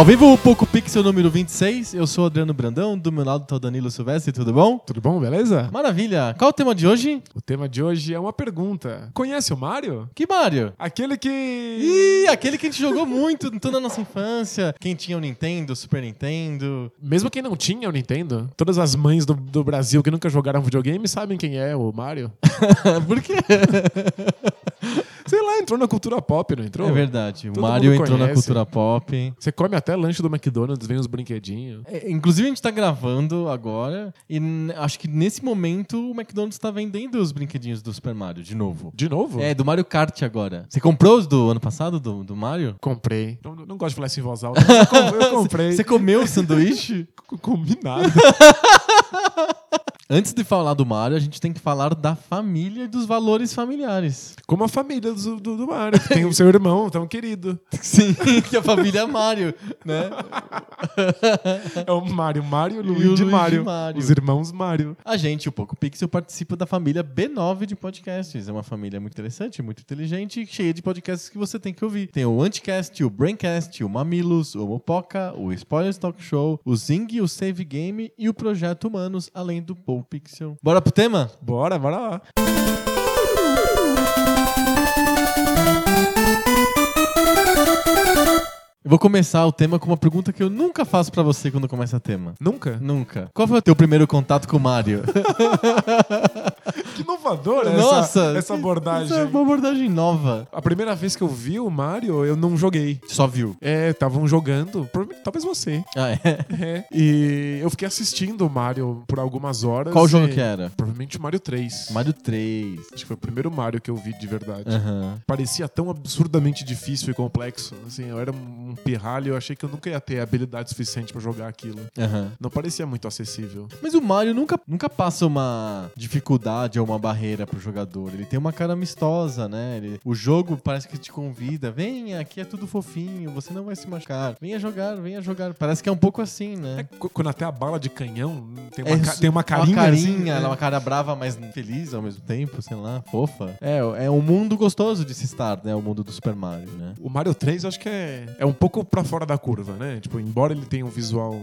Ao vivo, o Poco Pixel número 26. Eu sou o Adriano Brandão, do meu lado tá o Danilo Silvestre, tudo bom? Tudo bom, beleza? Maravilha. Qual o tema de hoje? O tema de hoje é uma pergunta. Conhece o Mario? Que Mario? Aquele que. Ih, aquele que a gente jogou muito toda a nossa infância. Quem tinha o Nintendo, Super Nintendo. Mesmo quem não tinha o Nintendo, todas as mães do, do Brasil que nunca jogaram videogame sabem quem é o Mario. Por quê? Sei lá, entrou na cultura pop, não entrou? É verdade. O Mario entrou na cultura pop. Você come até lanche do McDonald's, vem os brinquedinhos. É, inclusive, a gente tá gravando agora e acho que nesse momento o McDonald's tá vendendo os brinquedinhos do Super Mario de novo. De novo? É, do Mario Kart agora. Você comprou os do ano passado, do, do Mario? Comprei. Não, não gosto de falar isso em voz alta. Eu com- eu comprei. Você comeu o sanduíche? C- Comi nada. Antes de falar do Mario, a gente tem que falar da família e dos valores familiares. Como a família do, do, do Mario. Tem o seu irmão tão querido. Sim, que a família é Mario, né? É o Mario, Mario o E o Luigi Luigi Mario. Mario. Os irmãos Mario. A gente, o Poco Pixel, participa da família B9 de podcasts. É uma família muito interessante, muito inteligente e cheia de podcasts que você tem que ouvir. Tem o Anticast, o Braincast, o Mamilos, o Mopoca, o Spoilers Talk Show, o Zing, o Save Game e o Projeto Humanos, além do Poco Pixel. Bora pro tema? Bora, bora lá. Eu vou começar o tema com uma pergunta que eu nunca faço pra você quando começa tema. Nunca? Nunca. Qual foi o teu primeiro contato com o Mario? Que inovador Nossa! essa abordagem. Essa é uma abordagem nova. A primeira vez que eu vi o Mario, eu não joguei. Só viu. É, estavam jogando, talvez você. Ah, é? É. E eu fiquei assistindo o Mario por algumas horas. Qual jogo que era? Provavelmente o Mario 3. Mario 3. Acho que foi o primeiro Mario que eu vi de verdade. Aham. Parecia tão absurdamente difícil e complexo. Assim, eu era um pirralho, eu achei que eu nunca ia ter habilidade suficiente pra jogar aquilo. Aham. Não parecia muito acessível. Mas o Mario nunca, nunca passa uma dificuldade ou uma barreira pro jogador. Ele tem uma cara amistosa, né? Ele- o jogo parece que te convida. Venha, aqui é tudo fofinho, você não vai se machucar. Venha jogar, venha jogar. Parece que é um pouco assim, É, né? qu- quando até a bala de canhão tem uma, É ca- tem uma carinha. Uma carinha, assim, é né? uma cara brava, mas feliz ao mesmo tempo, sei lá, fofa. É, é um mundo gostoso de se estar, né? O mundo do Super Mario, né? O Mario 3 eu acho que é, é um pouco pra fora da curva, né? Tipo, embora ele tenha um visual,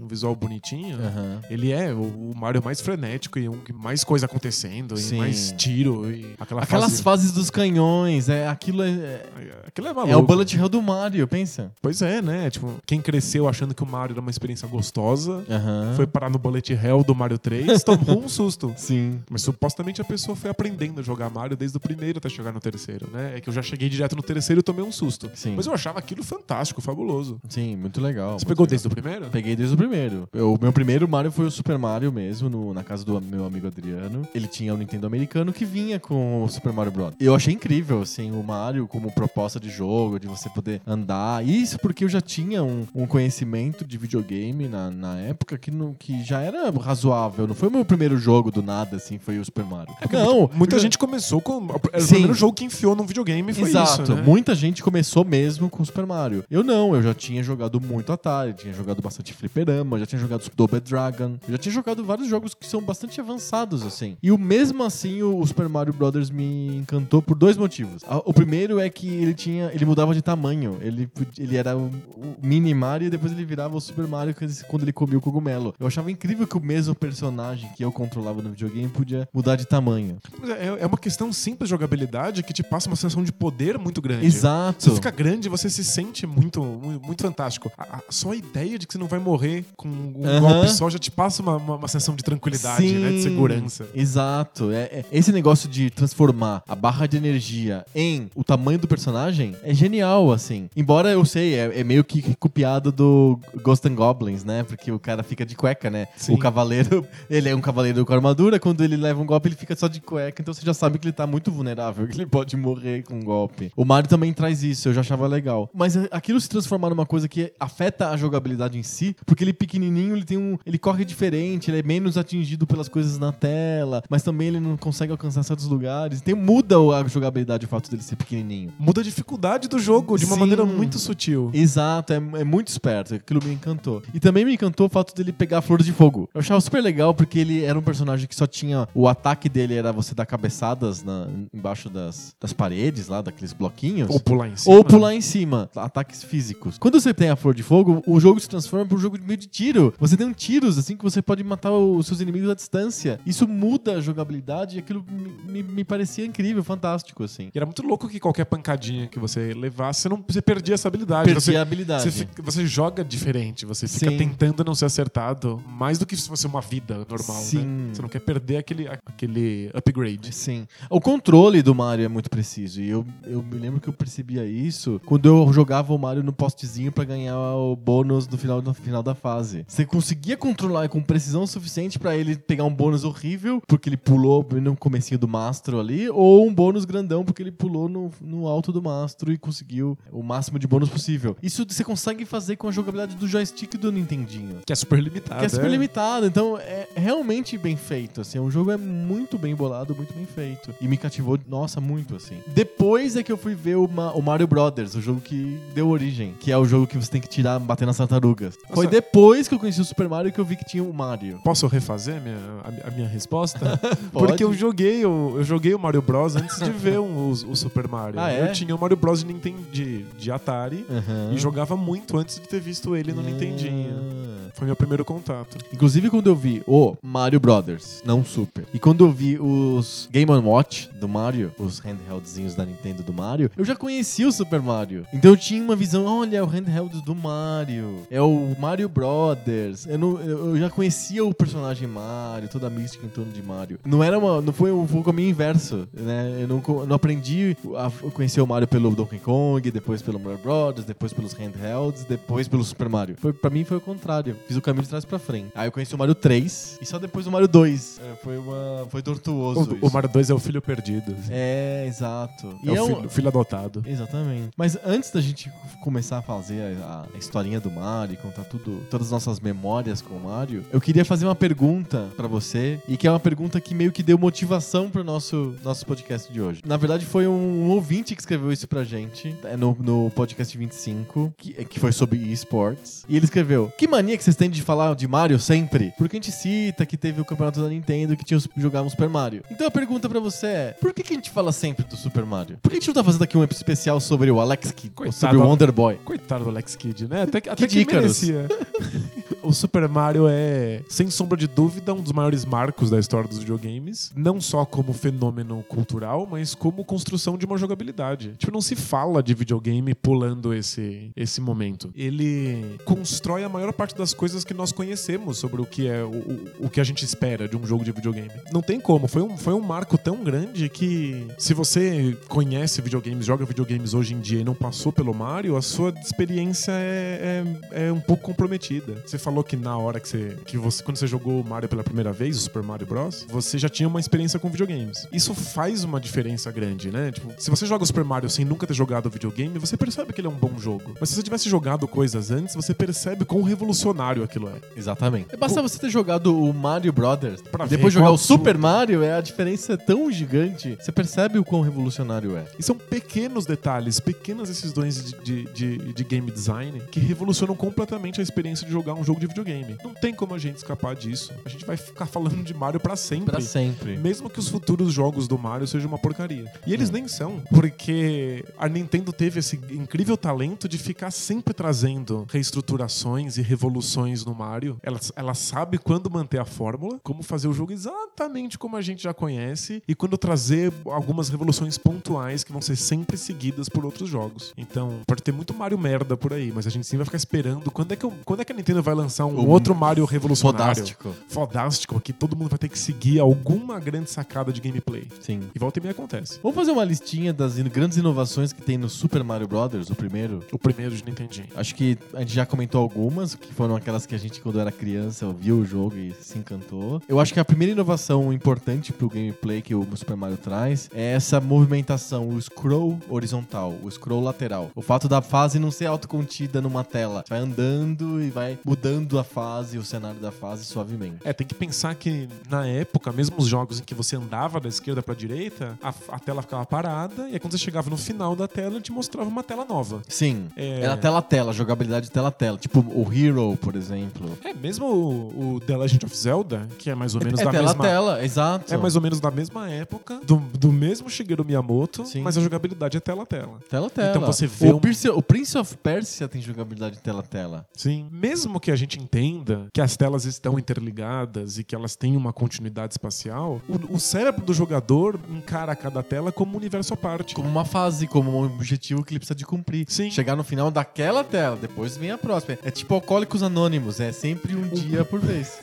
um visual bonitinho, Aham. ele é o, o Mario mais frenético e um mais coisa acontecendo, Sim. E mais tiro e aquela Aquelas fase... fases dos canhões, é, aquilo é, é, Aquilo é maluco. é o bullet hell do Mario, pensa. Pois é, né? Tipo, quem cresceu achando que o Mario era uma experiência gostosa, Aham. foi parar no bullet hell do Mario 3, tomou um susto. Sim. Mas supostamente a pessoa foi aprendendo a jogar Mario desde o primeiro até chegar no terceiro, né? É que eu já cheguei direto no terceiro e tomei um susto. Sim. Mas eu achava aquilo fantástico, fabuloso. Sim, muito legal. Você muito pegou legal. desde o primeiro? Peguei desde o primeiro. O meu primeiro Mario foi o Super Mario mesmo, no- na casa do meu amigo Adriano. Ele tinha o Nintendo americano que vinha com o Super Mario Bros. Eu achei incrível, assim, o Mario como proposta de jogo, de você poder andar. Isso porque eu já tinha um, um conhecimento de videogame na, na época que, não, que já era razoável. Não foi o meu primeiro jogo do nada, assim, foi o Super Mario. não, Muita eu- gente começou com. Era o primeiro jogo que enfiou num videogame foi Exato. isso. Né? Muita gente começou mesmo com Super Mario. Eu não, eu já tinha jogado muito Atari, tinha jogado bastante fliperama, já tinha jogado Double Dragon, já tinha jogado vários jogos que são bastante avançados, assim. E o mesmo assim, o, o Super Mario Brothers me encantou por dois motivos. O primeiro é que ele tinha. ele mudava de tamanho. Ele, ele era o, o mini Mario e depois ele virava o Super Mario quando ele comia o cogumelo. Eu achava incrível que o mesmo personagem que eu controlava no videogame podia mudar de tamanho. É, é uma questão simples de jogabilidade que te passa uma sensação de poder muito grande. Exato. Você fica grande, você se sente muito, muito, fantástico. A- a- só a ideia de que você não vai morrer com um golpe só já te passa uma, uma, uma sensação de tranquilidade, né? De Sim, segurança. Exato. É, é- esse negócio de transformar a barra de energia em o tamanho do personagem é genial, assim. Embora eu sei, é, é meio que copiado do Ghost and Goblins, né? Porque o cara fica de cueca, né? Sim. O cavaleiro, ele é um cavaleiro com armadura, quando ele leva um golpe, ele fica só de cueca, então você já sabe que ele tá muito vulnerável, que ele pode morrer com um golpe. O Mario também traz isso, eu já achava legal. Mas é, aquilo se transformar numa coisa que afeta a jogabilidade em si, porque ele é pequenininho, ele tem um, ele corre diferente, ele é menos atingido pelas coisas na tela, mas também ele não consegue alcançar certos lugares. Tem muda a jogabilidade o fato dele ser pequenininho. Muda a dificuldade do jogo de uma Sim. maneira muito sutil. Exato, é, é muito esperto. Aquilo me encantou. E também me encantou o fato dele pegar a flor de fogo. Eu achava super legal porque ele era um personagem que só tinha. O ataque dele era você dar cabeçadas na- embaixo das, das paredes, lá, daqueles bloquinhos. Ou pular em cima. Ou pular em cima, ataques físicos. Quando você tem a flor de fogo, o jogo se transforma para um jogo meio de tiro. Você tem um tiros, assim, que você pode matar os seus inimigos à distância. Isso muda a jogabilidade e aquilo me, me- parecia incrível, fantástico, assim. E era muito louco que qualquer pancadinha que você levasse, você, não, você perdia essa habilidade. Perdi você, a habilidade. Você, fica- você joga diferente, você fica Sim. tentando não ser acertado, mais do que se fosse uma vida normal, Sim. né? Você não quer perder aquele, aquele upgrade. Sim. O controle do Mario é muito preciso. E eu, eu me lembro que eu percebia isso quando eu jogava o Mario no postezinho pra ganhar o bônus do final, no final da fase. Você conseguia controlar com precisão suficiente pra ele pegar um bônus horrível, porque ele pulou no comecinho do mastro ali, ou um bônus grandão, porque ele pulou no, no alto do mastro e conseguiu o máximo de bônus possível. Isso você consegue fazer com a jogabilidade do joystick do Nintendinho. Que é super limitado. Que é super é. limitado, então é realmente bem feito, assim, o jogo é muito bem bolado, muito bem feito. E me cativou, nossa, muito, assim. Depois é que eu fui ver o, Ma- o Mario Brothers, o jogo que deu origem, que é o jogo que você tem que tirar, bater nas tartarugas. Foi Nossa. depois que eu conheci o Super Mario que eu vi que tinha o Mario. Posso refazer a minha, a, a minha resposta? Porque eu joguei, o, eu joguei o Mario Bros. antes de ver um- o, o Super Mario. Ah, é? Eu tinha o Mario Bros. de, Nintendo, de, de Atari Aham. e jogava muito antes de ter visto ele no Nintendinho. Ah. Foi meu primeiro contato. Inclusive quando eu vi o Mario Brothers, não Super, e quando eu vi os Game Watch do Mario, os handheldzinhos da Nintendo do Mario, eu já conhecia o Super Mario. Então eu tinha uma visão, olha, é o handheld do Mario, é o Mario Brothers. Eu, não, eu eu já conhecia o personagem Mario, toda a mística em torno de Mario. Não era uma, não foi um, foi um caminho inverso, né? Eu não, não aprendi a conhecer o Mario pelo Donkey Kong, depois pelo Mario Brothers, depois pelos handhelds, depois pelo Super Mario. Foi, pra mim foi o contrário. Fiz o caminho de trás pra frente. Aí eu conheci o Mario 3 e só depois o Mario 2. É, foi uma. Foi tortuoso. O, o. Mario 2 é o filho perdido. É, exato. É, o filho, filho adotado. Exatamente. Mas antes da gente começar a fazer a, a historinha do Mario, e contar tudo, todas as nossas memórias com o Mario, eu queria fazer uma pergunta pra você, e que é uma pergunta que meio que deu motivação pro nosso, nosso podcast de hoje. Na verdade, foi um, ouvinte que escreveu isso pra gente, é no, no podcast 25, que, que foi sobre esports. E ele escreveu: Que mania que vocês têm de falar de Mario sempre? Porque a gente cita que teve o campeonato da Nintendo que tinha os, jogava um Super Mario. Então a pergunta pra você é: Por que, que a gente fala sempre do Super Mario? Por que a gente não tá fazendo aqui um especial sobre o Alex Kidd? ou Coitado. sobre o Wonder Boy? Coitado do Alex Kidd, né? Até que, até que Icarus. merecia. o Super Mario é, sem sombra de dúvida, um dos maiores marcos da história dos videogames. Não só como fenômeno cultural, mas como construção de uma jogabilidade. Tipo, não se fala de videogame pulando esse, esse momento. Ele constrói a maior parte das coisas que nós conhecemos sobre o que é o, o, que a gente espera de um jogo de videogame. Não tem como. Foi um, foi um marco tão grande que se você conhece videogames, joga videogames hoje em dia e não passou pelo Mario, a sua experiência é, é, é um pouco comprometida. Você falou que na hora que você, que você. Quando você jogou o Mario pela primeira vez, o Super Mario Bros., você já tinha uma experiência com videogames. Isso faz uma diferença grande, né? Tipo, se você joga o Super Mario sem nunca ter jogado videogame, você percebe que ele é um bom jogo. Mas se você tivesse jogado coisas antes, você percebe quão revolucionário aquilo é. Exatamente. Basta você ter jogado o Mario Brothers Pra e ver depois jogar o Super Mario, é, a diferença é tão gigante. Você percebe o quão revolucionário é. E são pequenos detalhes, pequenas decisões de, de, de- de game design que revolucionam completamente a experiência de jogar um jogo de videogame. Não tem como a gente escapar disso. A gente vai ficar falando de Mario pra sempre. Pra sempre. Mesmo que os futuros jogos do Mario sejam uma porcaria. E eles Hum. nem são, porque a Nintendo teve esse incrível talento de ficar sempre trazendo reestruturações e revoluções no Mario. Ela, ela sabe quando manter a fórmula, como fazer o jogo exatamente como a gente já conhece e quando trazer algumas revoluções pontuais que vão ser sempre seguidas por outros jogos. Então, pode ter muito Mario merda por aí, mas a gente sim vai ficar esperando quando é que, eu- quando é que a Nintendo vai lançar lançar um O outro Mario revolucionário. Fodástico. Fodástico, que todo mundo vai ter que seguir alguma grande sacada de gameplay. Sim. E volta e meia acontece. Vamos fazer uma listinha das grandes inovações que tem no Super Mario Brothers, o primeiro. O primeiro de Nintendinho. Acho que a gente já comentou algumas, que foram aquelas que a gente, quando era criança, viu o jogo e se encantou. Eu acho que a primeira inovação importante pro gameplay que o Super Mario traz é essa movimentação, o scroll horizontal, o scroll lateral. O fato da fase não ser autocontida numa tela. Você vai andando e vai mudando a fase, o cenário da fase suavemente. É, tem que pensar que na época, mesmo os jogos em que você andava da esquerda pra direita, a, a tela ficava parada e aí quando você chegava no final da tela, ele te mostrava uma tela nova. Sim, É. era tela a tela, jogabilidade tela a tela. Tipo o Hero, por exemplo. É, mesmo o, o The Legend of Zelda, que é mais ou menos é da tela mesma a tela, exato. É mais ou menos da mesma época, do, do mesmo Shigeru Miyamoto, Sim. mas a jogabilidade é tela a tela. Tela a tela. Então você vê o, um- Prince, o Prince of Persia tem jogabilidade tela a tela. Sim. Mesmo que a gente entenda que as telas estão interligadas e que elas têm uma continuidade espacial, o, o cérebro do jogador encara cada tela como um universo à parte. Como uma fase, como um objetivo que ele precisa de cumprir. Sim. Chegar no final daquela tela, depois vem a próxima. É tipo Alcoólicos Anônimos, é sempre um dia por vez.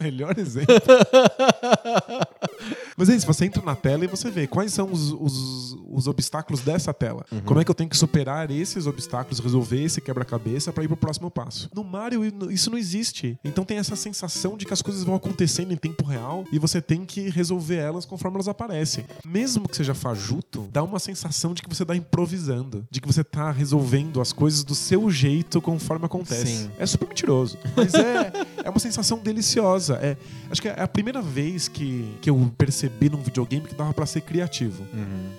Melhor exemplo. Mas é isso, você entra na tela e você vê quais são os, os, os obstáculos dessa tela. Como é que eu tenho que superar esses obstáculos, resolver esse quebra-cabeça pra ir pro próximo passo. No Mario, isso não existe. Então tem essa sensação de que as coisas vão acontecendo em tempo real e você tem que resolver elas conforme elas aparecem. Mesmo que seja fajuto, dá uma sensação de que você tá improvisando, de que você tá resolvendo as coisas do seu jeito conforme acontece. Sim. É super mentiroso, mas é, é uma sensação deliciosa. É, acho que é a primeira vez que, que eu percebi num videogame que dava pra ser criativo.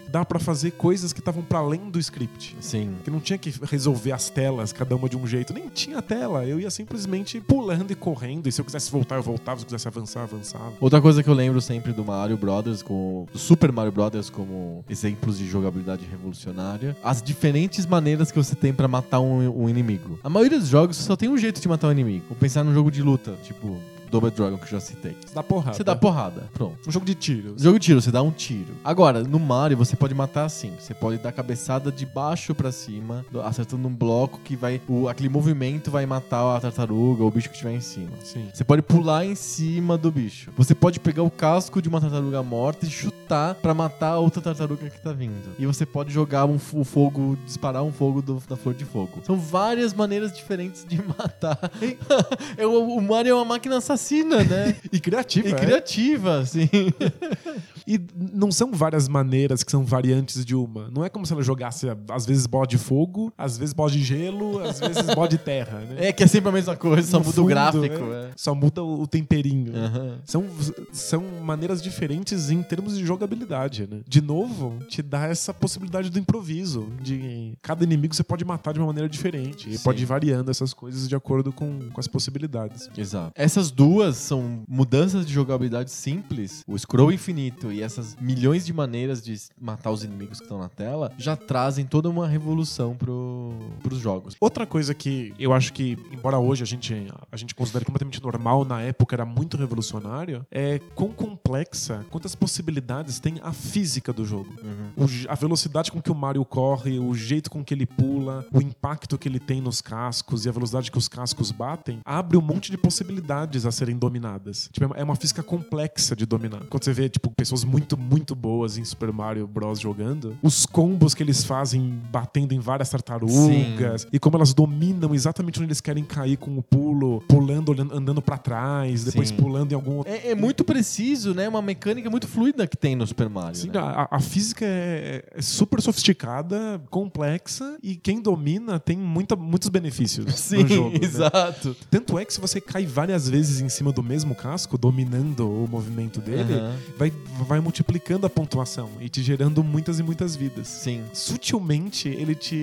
Dava pra fazer coisas que estavam pra além do script. Sim. Que não tinha que resolver as telas, cada uma de um jeito. Nem tinha tela. Eu ia simplesmente pulando e correndo. E se eu quisesse voltar, eu voltava. Se eu quisesse avançar, avançava. Outra coisa que eu lembro sempre do Mario Brothers, com Super Mario Brothers como exemplos de jogabilidade revolucionária, as diferentes maneiras que você tem pra matar um, um inimigo. A maioria dos jogos só tem um jeito de matar um inimigo. Vou pensar num jogo de luta, tipo Double Dragon que eu já citei. Você dá porrada. Você dá porrada, pronto. Um jogo de tiros. Jogo de tiro, você dá um tiro. Agora, no Mario, você pode matar assim. Você pode dar cabeçada de baixo pra cima, do- acertando um bloco que vai. O, aquele movimento vai matar a tartaruga ou o bicho que estiver em cima. Sim. Você pode pular em cima do bicho. Você pode pegar o casco de uma tartaruga morta e chutar pra matar a outra tartaruga que tá vindo. E você pode jogar um, o fogo, disparar um fogo do- da flor de fogo. São várias maneiras diferentes de matar. O, o Mario é uma máquina assassina, né? E criativa. e é. criativa, assim. E não são várias maneiras que são variantes de uma. Não é como se ela jogasse, às vezes, bola de fogo, às vezes bola de gelo, às vezes bola de terra, né? É que é sempre a mesma coisa, só No muda o gráfico. é. É. Só muda o temperinho. Aham. São, são maneiras diferentes em termos de jogabilidade, né? De novo, te dá essa possibilidade do improviso. De cada inimigo você pode matar de uma maneira diferente. E Sim. pode ir variando essas coisas de acordo com, com as possibilidades. Exato. Essas duas são mudanças de jogabilidade simples, o scroll infinito e essas milhões de maneiras de matar os inimigos que estão na tela, já trazem toda uma revolução pro, pros jogos. Outra coisa que eu acho que, embora hoje a gente, a gente considere completamente normal, na época era muito revolucionário, é quão complexa, quantas possibilidades tem a física do jogo. O je- a velocidade com que o Mario corre, o jeito com que ele pula, o impacto que ele tem nos cascos e a velocidade que os cascos batem, abre um monte de possibilidades a serem dominadas. Tipo, é uma- é uma física complexa de dominar. Quando você vê, tipo, pessoas muito, muito boas em Super Mario Bros. jogando, os combos que eles fazem batendo em várias tartarugas e como elas dominam exatamente onde eles querem cair com o pulo, pulando, olhando, andando pra trás, depois Sim. pulando em algum outro. É, é muito preciso, né? Uma mecânica muito fluida que tem no Super Mario. Sim, né? a, a física é, é super sofisticada, complexa e quem domina tem muita, muitos benefícios Sim, no jogo. né? exato. Tanto é que se você cai várias vezes em cima do mesmo casco, dominando o movimento dele, Aham. vai, vai multiplicando a pontuação e te gerando muitas e muitas vidas. Sim. Sutilmente ele te,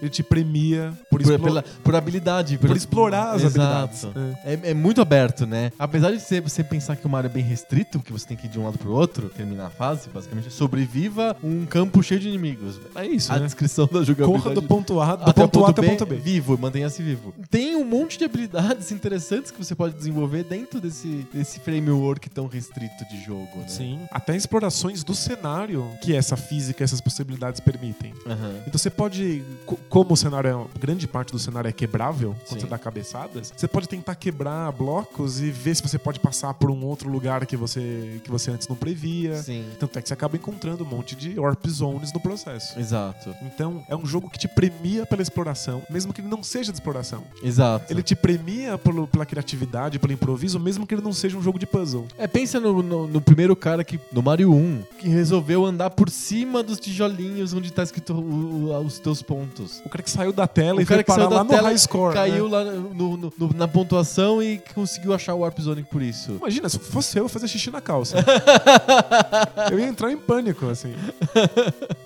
ele te premia por, Por, pela- por habilidade. por explorar as Exato. habilidades. É. É, é muito aberto, né? Apesar de você, você pensar que o Mario é bem restrito, que você tem que ir de um lado pro outro, terminar a fase, basicamente, sobreviva um campo cheio de inimigos. É isso, A né? descrição da jogabilidade. Corra do ponto A, do até o ponto A até o ponto B. Vivo, mantenha-se vivo. Tem um monte de habilidades interessantes que você pode desenvolver dentro desse, desse framework tão restrito de jogo, né? Sim. Até explorações do cenário que essa física, essas possibilidades permitem. Aham. Então você pode, co- como o cenário é, grande parte do cenário é quebrável, quando Sim. você dá cabeçadas, você pode tentar quebrar blocos e ver se você pode passar por um outro lugar que você, que você antes não previa. Sim. Tanto é que você acaba encontrando um monte de warp zones no processo. Exato. Então, é um jogo que te premia pela exploração, mesmo que ele não seja de exploração. Exato. Ele te premia pelo- pela criatividade, pelo improviso, mesmo que ele não seja um jogo de puzzle. É, pensa no, no- no primeiro cara que, no Mario 1, que resolveu andar por cima dos tijolinhos onde tá escrito o- o- os teus pontos. O cara que saiu da tela O e cara foi que parar saiu da lá no tela, high score. caiu né? lá no- no- no- na pontuação e conseguiu achar o Warp Zone por isso. Imagina, se fosse eu, eu ia fazer xixi na calça. eu ia entrar em pânico, assim.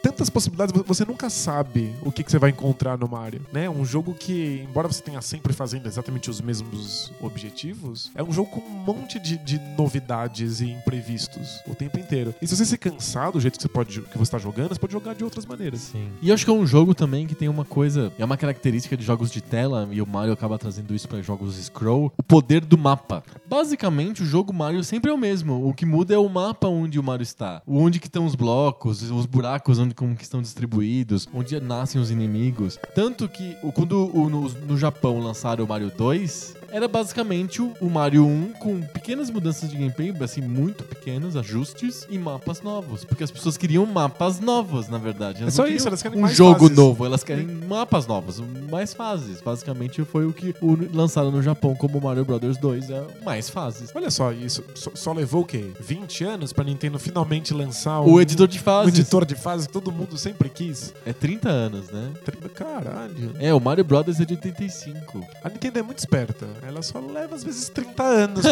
Tantas possibilidades, você nunca sabe o que, que você vai encontrar no Mario, né? Um jogo que, embora você tenha sempre fazendo exatamente os mesmos objetivos, é um jogo com um monte de, de novidades e imprevistos o tempo inteiro. E se você se cansar do jeito que você pode que você tá jogando, você pode jogar de outras maneiras. Sim. E eu acho que é um jogo também que tem uma coisa, é uma característica de jogos de tela, e o Mario acaba trazendo isso para jogos scroll, o poder do mapa. Basicamente, o jogo Mario sempre é o mesmo. O que muda é o mapa onde o Mario está. Onde que estão os blocos, os buracos onde como que estão distribuídos, onde nascem os inimigos. Tanto que quando no, no Japão lançaram o Mario 2, era basicamente o, o Mario 1 com pequenas mudanças de gameplay, assim, muito pequenos, ajustes e mapas novos. Porque as pessoas queriam mapas novos, na verdade. Elas É só isso, elas querem um mais jogo fases. novo, elas querem mapas novos, mais fases. Basicamente foi o que o- lançaram no Japão como Mario Brothers 2, é mais fases. Olha só, isso só, só levou o quê? 20 anos pra Nintendo finalmente lançar um, O editor de fases editor de fase que todo mundo sempre quis. é 30 anos, né? Caralho. É, o Mario Brothers é de 85. A Nintendo é muito esperta. Ela só leva às vezes 30 anos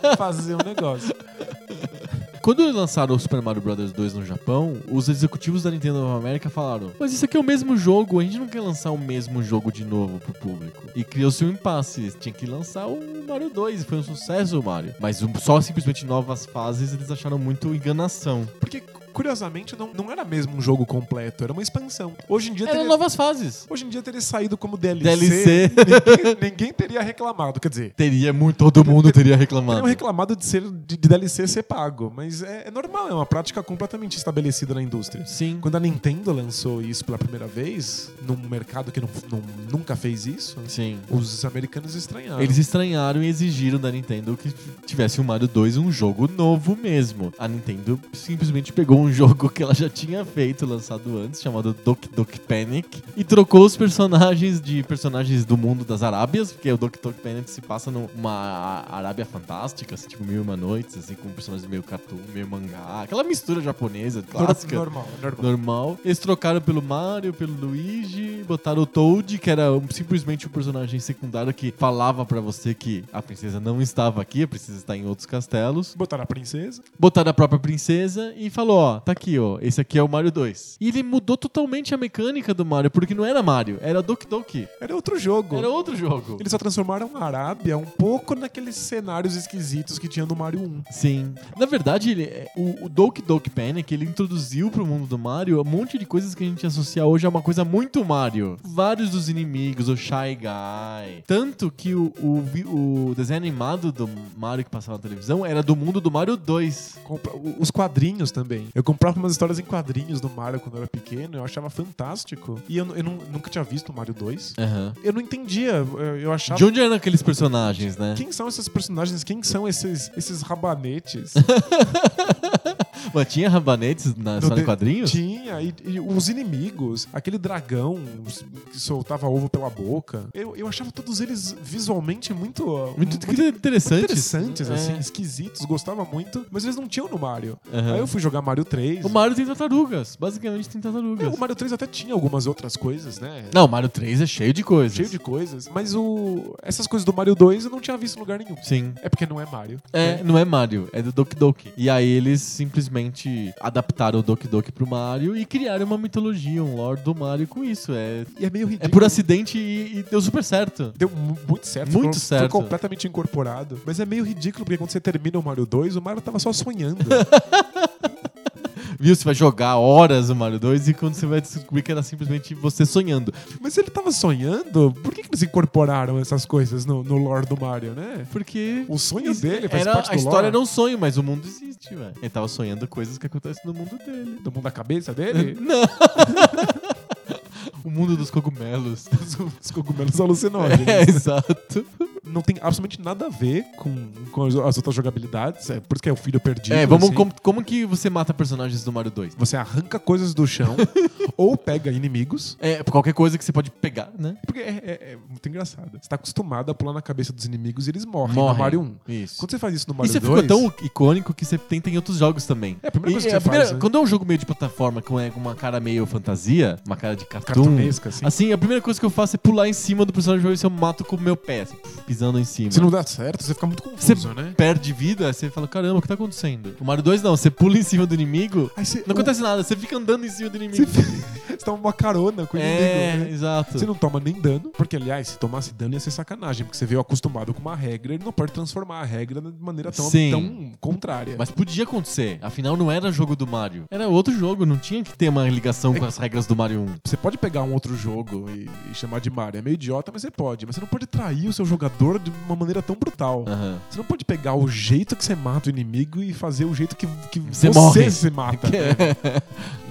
pra fazer um negócio. Quando lançaram o Super Mario Bros. 2 no Japão, os executivos da Nintendo of America falaram: Mas isso aqui é o mesmo jogo, a gente não quer lançar o mesmo jogo de novo pro público. E criou-se um impasse. Tinha que lançar o Mario 2, e foi um sucesso o Mario. Mas só simplesmente novas fases eles acharam muito enganação. Porque, curiosamente, não, não era mesmo um jogo completo, era uma expansão. Hoje em dia Eram teria, novas fases. hoje em dia teria saído como DLC. DLC. Ninguém, ninguém teria reclamado. Quer dizer, Teria muito, todo mundo teria reclamado. teriam reclamado de, ser, de, de DLC ser pago. Mas é, é normal, é uma prática completamente estabelecida na indústria. Sim. Quando a Nintendo lançou isso pela primeira vez, num mercado que não- não- nunca fez isso, Sim. os americanos estranharam. Eles estranharam e exigiram da Nintendo que tivesse um Mario 2 um jogo novo mesmo. A Nintendo simplesmente pegou um jogo que ela já tinha feito, lançado antes, chamado Doki Doki Panic, e trocou os personagens de personagens do mundo das Arábias, porque o Doki Doki Panic se passa numa Arábia fantástica, assim, tipo Mil e Uma Noites, assim, com personagens meio cartoon, meio mangá, aquela mistura japonesa, clássica. Normal, normal. normal. Eles trocaram pelo Mario, pelo Luigi, botaram o Toad, que era um- simplesmente um personagem secundário que falava pra você que a princesa não estava aqui, a princesa está em outros castelos. Botaram a princesa. Botaram a própria princesa e falou: Ó, tá aqui, ó, esse aqui é o Mario 2. E ele mudou totalmente a mecânica do Mario, porque não era Mario, era Doki Doki. Era outro jogo. Era outro jogo. Eles só transformaram a Arábia um pouco naqueles cenários esquisitos que tinha no Mario 1. Sim. Na verdade, ele, é- o, o Doki Doki Panic, ele introduziu pro mundo do Mario um monte de coisas que a gente associa hoje a uma coisa muito Mario. Vários dos inimigos, o Shy Guy. Tanto que o, o, o desenho animado do Mario que passava na televisão era do mundo do Mario 2. Compra- o- Os quadrinhos também. Eu comprava umas histórias em quadrinhos do Mario quando eu era pequeno, eu achava fantástico. E eu, eu nu- nunca tinha visto o Mario 2. Aham. Eu não entendia, eu, eu achava... De onde eram aqueles personagens, né? Quem são esses personagens? Quem são esses, esses rabanetes? Mas tinha rabanetes na No de- quadrinhos? Tinha, e, e os inimigos, aquele dragão que soltava ovo pela boca. Eu, eu achava todos eles visualmente muito. Muito interessantes. interessantes, É. assim, esquisitos, gostava muito, mas eles não tinham no Mario. Aham. Aí eu fui jogar Mario 3. O Mario tem tartarugas. Basicamente tem tartarugas. É, o Mario 3 até tinha algumas outras coisas, né? Não, o Mario 3 é cheio de coisas. Cheio de coisas. Mas o... essas coisas do Mario 2 eu não tinha visto em lugar nenhum. Sim. É porque não é Mario. É, não é Mario, é do Doki Doki. E aí eles simplesmente adaptaram o Doki Doki pro Mario e criaram uma mitologia, um lore do Mario com isso. É, E é meio ridículo. é por acidente e, e deu super certo. Deu mu- muito certo. Muito certo. Foi completamente incorporado. Mas é meio ridículo, porque quando você termina o Mario 2, o Mario tava só sonhando. viu? Você vai jogar horas o Mario 2 e quando você vai descobrir que era simplesmente você sonhando. Mas se ele tava sonhando, por que, que eles incorporaram essas coisas no, no lore do Mario, né? Porque. O sonho dele faz era, parte A do história lore. era um sonho, mas o mundo existe, velho. Ele tava sonhando coisas que acontecem no mundo dele. Do mundo da cabeça dele? Não! o mundo dos cogumelos. Os cogumelos alucinógenos. É, exato. Não tem absolutamente nada a ver com, com as as outras jogabilidades. É por isso que é o filho perdido. É, vamos. assim. Como, como que você mata personagens do Mario 2? Você arranca coisas do chão ou pega inimigos. É, qualquer coisa que você pode pegar, né? Porque é, é- é muito engraçado. Você tá acostumado a pular na cabeça dos inimigos e eles morrem, no Morrem. Mario 1. Isso. Quando você faz isso no Mario você 2... ficou tão icônico que você tenta em outros jogos também. É, a primeira coisa E que a você primeira- faz, né? Quando é um jogo meio de plataforma com é, com uma cara meio fantasia, uma cara de cartoon, Cartunesca, assim. assim, a primeira coisa que eu faço é pular em cima do personagem e ver se eu mato com o meu pé, assim, pisando em cima. Se não dá certo, você fica muito Você confuso, né? perde vida, você fala, caramba, o que tá acontecendo? O Mario 2 não, você pula em cima do inimigo, você, não acontece nada, você fica andando em cima do Você, inimigo. você toma uma carona com o é, inimigo, né? exato. Você não toma nem dano, porque, aliás, se tomasse dano ia ser sacanagem, porque você veio acostumado com uma regra, ele não pode transformar a regra de maneira tão, Sim. tão contrária. Mas podia acontecer, afinal não era jogo do Mario. Era outro jogo, não tinha que ter uma ligação É com as regras do Mario 1. Você pode pegar um outro jogo e, e chamar de Mario. É meio idiota, mas você pode. Mas você não pode trair o seu jogador de uma maneira tão brutal. Aham. Você não pode pegar o jeito que você mata o inimigo e fazer o jeito que, que Você você, se mata. né?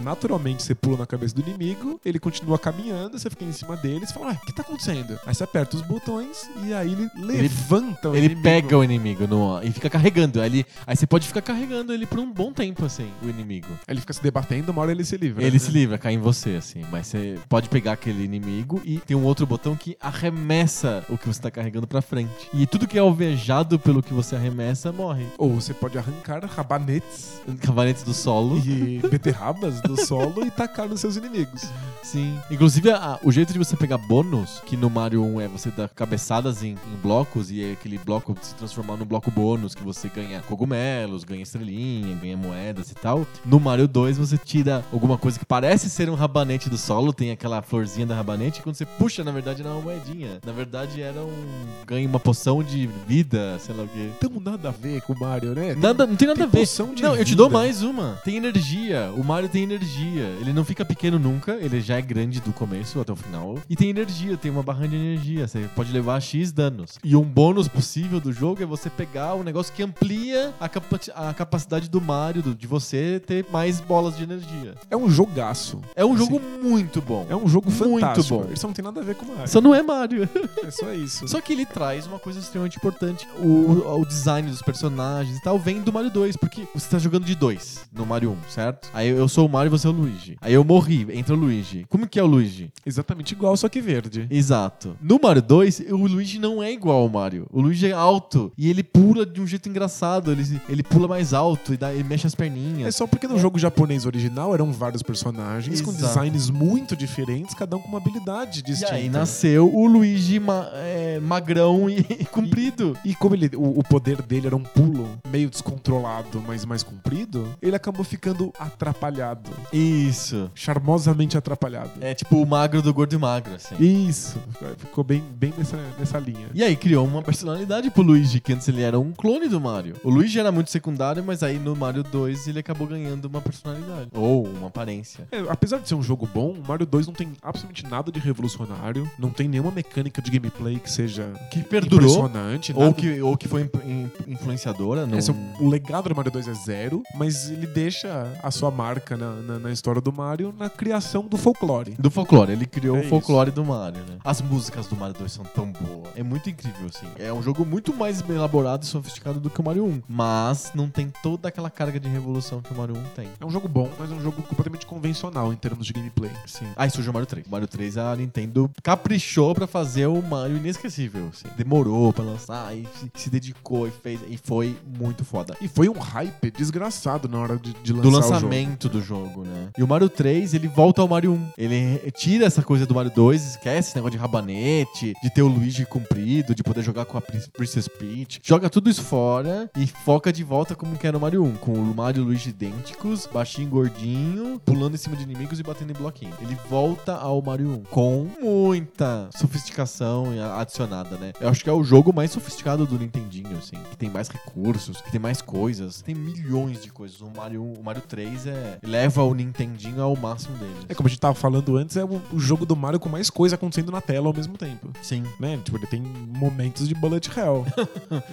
Naturalmente, você pula na cabeça do inimigo, ele continua caminhando, você fica em cima dele e fala, ué, o que tá acontecendo? Aí você aperta os botões e aí ele levanta o Ele inimigo. pega o inimigo no, e fica carregando. Aí, ele- aí você pode ficar carregando ele por um bom tempo, assim, o inimigo. Ele fica se debatendo, uma hora ele se livra. Ele né? se livra, cai em você, assim. Mas você pode pegar aquele inimigo e tem um outro botão que arremessa o que você tá carregando pra frente. E tudo que é alvejado pelo que você arremessa morre. Ou você pode arrancar rabanetes Cavaletes do solo. e beterrabas do solo e tacar nos seus inimigos. Sim. Inclusive, a- o jeito de você pegar bônus, que no Mario 1 é você dar cabeçadas em, em blocos e é aquele bloco se transformar num bloco bônus, que você ganha cogumelos, ganha estrelinha, ganha moedas e tal. No Mario 2 você tira alguma coisa que parece ser um rabanete do solo, tem aquela florzinha da rabanete, e quando você puxa, na verdade, não é uma moedinha. Na verdade, era um. ganha uma poção de vida, sei lá o quê. Então nada a ver com o Mario, né? Nada, não tem nada tem a ver. poção de Não, eu te vida. dou mais uma. Tem energia. O Mario tem energia. Ele não fica pequeno nunca. Ele já é grande do começo até o final. E tem energia, tem uma barra de energia. Você pode levar X danos. E um bônus possível do jogo é você pegar um negócio que amplia a, capa- a capacidade do Mario, do- de você ter mais bolas de energia. É um jogaço. É um Assim, jogo muito bom. É um jogo Muito fantástico. bom. Isso não tem nada a ver com o Mario. Só não é Mario. É só isso. Só que ele traz uma coisa extremamente importante. O, o design dos personagens e tal vem do Mario 2, porque você tá jogando de dois no Mario 1, certo? Aí eu sou o Mario e você é o Luigi. Aí eu morri, entra o Luigi. Como que é o Luigi? Exatamente igual, só que verde. Exato. No Mario 2, o Luigi não é igual ao Mario. O Luigi é alto e ele pula de um jeito engraçado. Ele, ele pula mais alto e dá, ele mexe as É perninhas. só porque no jogo japonês original eram vários personagens com Exato. designs muito diferentes, cada um com uma habilidade E distinta. aí nasceu o Luigi ma- é, magrão e, e comprido. E como ele, o, o poder dele era um pulo meio descontrolado, mas mais comprido, ele acabou ficando atrapalhado. Isso. Charmosamente atrapalhado. É tipo o magro do gordo e magro, assim. Isso. Ficou bem, bem nessa, nessa linha. E aí criou uma personalidade pro Luigi, que antes ele era um clone do Mario. O Luigi era muito secundário, mas aí no Mario 2 ele acabou ganhando uma personalidade. Ou uma aparência. É, apesar de ser um jogo bom, o Mario 2 não tem absolutamente nada de revolucionário, não tem nenhuma mecânica de gameplay que seja Que perdurou. impressionante. Ou nada- que, ou que foi in- influenciadora. Não... É o, o legado do Mario 2 é zero, mas ele deixa a sua marca na, na, na história do Mario na criação do folclore. Do folclore, ele criou É o folclore do Mario, né? As músicas do Mario 2 são tão boas. É muito incrível, assim. É um jogo muito mais bem elaborado e sofisticado do que o Mario 1. Mas não tem toda aquela carga de revolução que o Mario 1 tem. É um jogo bom, mas é um jogo completamente convencional em termos de gameplay. Sim. Aí surgiu o Mario 3. O Mario 3 a Nintendo caprichou pra fazer o Mario inesquecível. assim. Demorou pra lançar e se, dedicou e fez. E foi muito foda. E foi um hype desgraçado na hora de, de lançar Do o jogo. lançamento do jogo, né? E o Mario 3, ele volta ao Mario 1. Ele tira essa coisa do Mario 2, esquece esse negócio de rabanete, de ter o Luigi comprido, de poder jogar com a Prin- Princess Peach. Joga tudo isso fora e foca de volta como que era no Mario 1, com o Mario e o Luigi idênticos, baixinho, gordinho, pulando em cima de inimigos e batendo em bloquinho. Ele volta ao Mario 1 com muita sofisticação adicionada, né? Eu acho que é o jogo mais sofisticado do Nintendinho, assim, que tem mais recursos, que tem mais coisas, tem milhões de coisas. O Mario, o Mario 3 é leva o Nintendinho ao máximo deles. É como a gente tava falando antes, é o, o jogo do Mario com mais coisa acontecendo na tela ao mesmo tempo. Sim. Né? Tipo, ele tem momentos de bullet hell.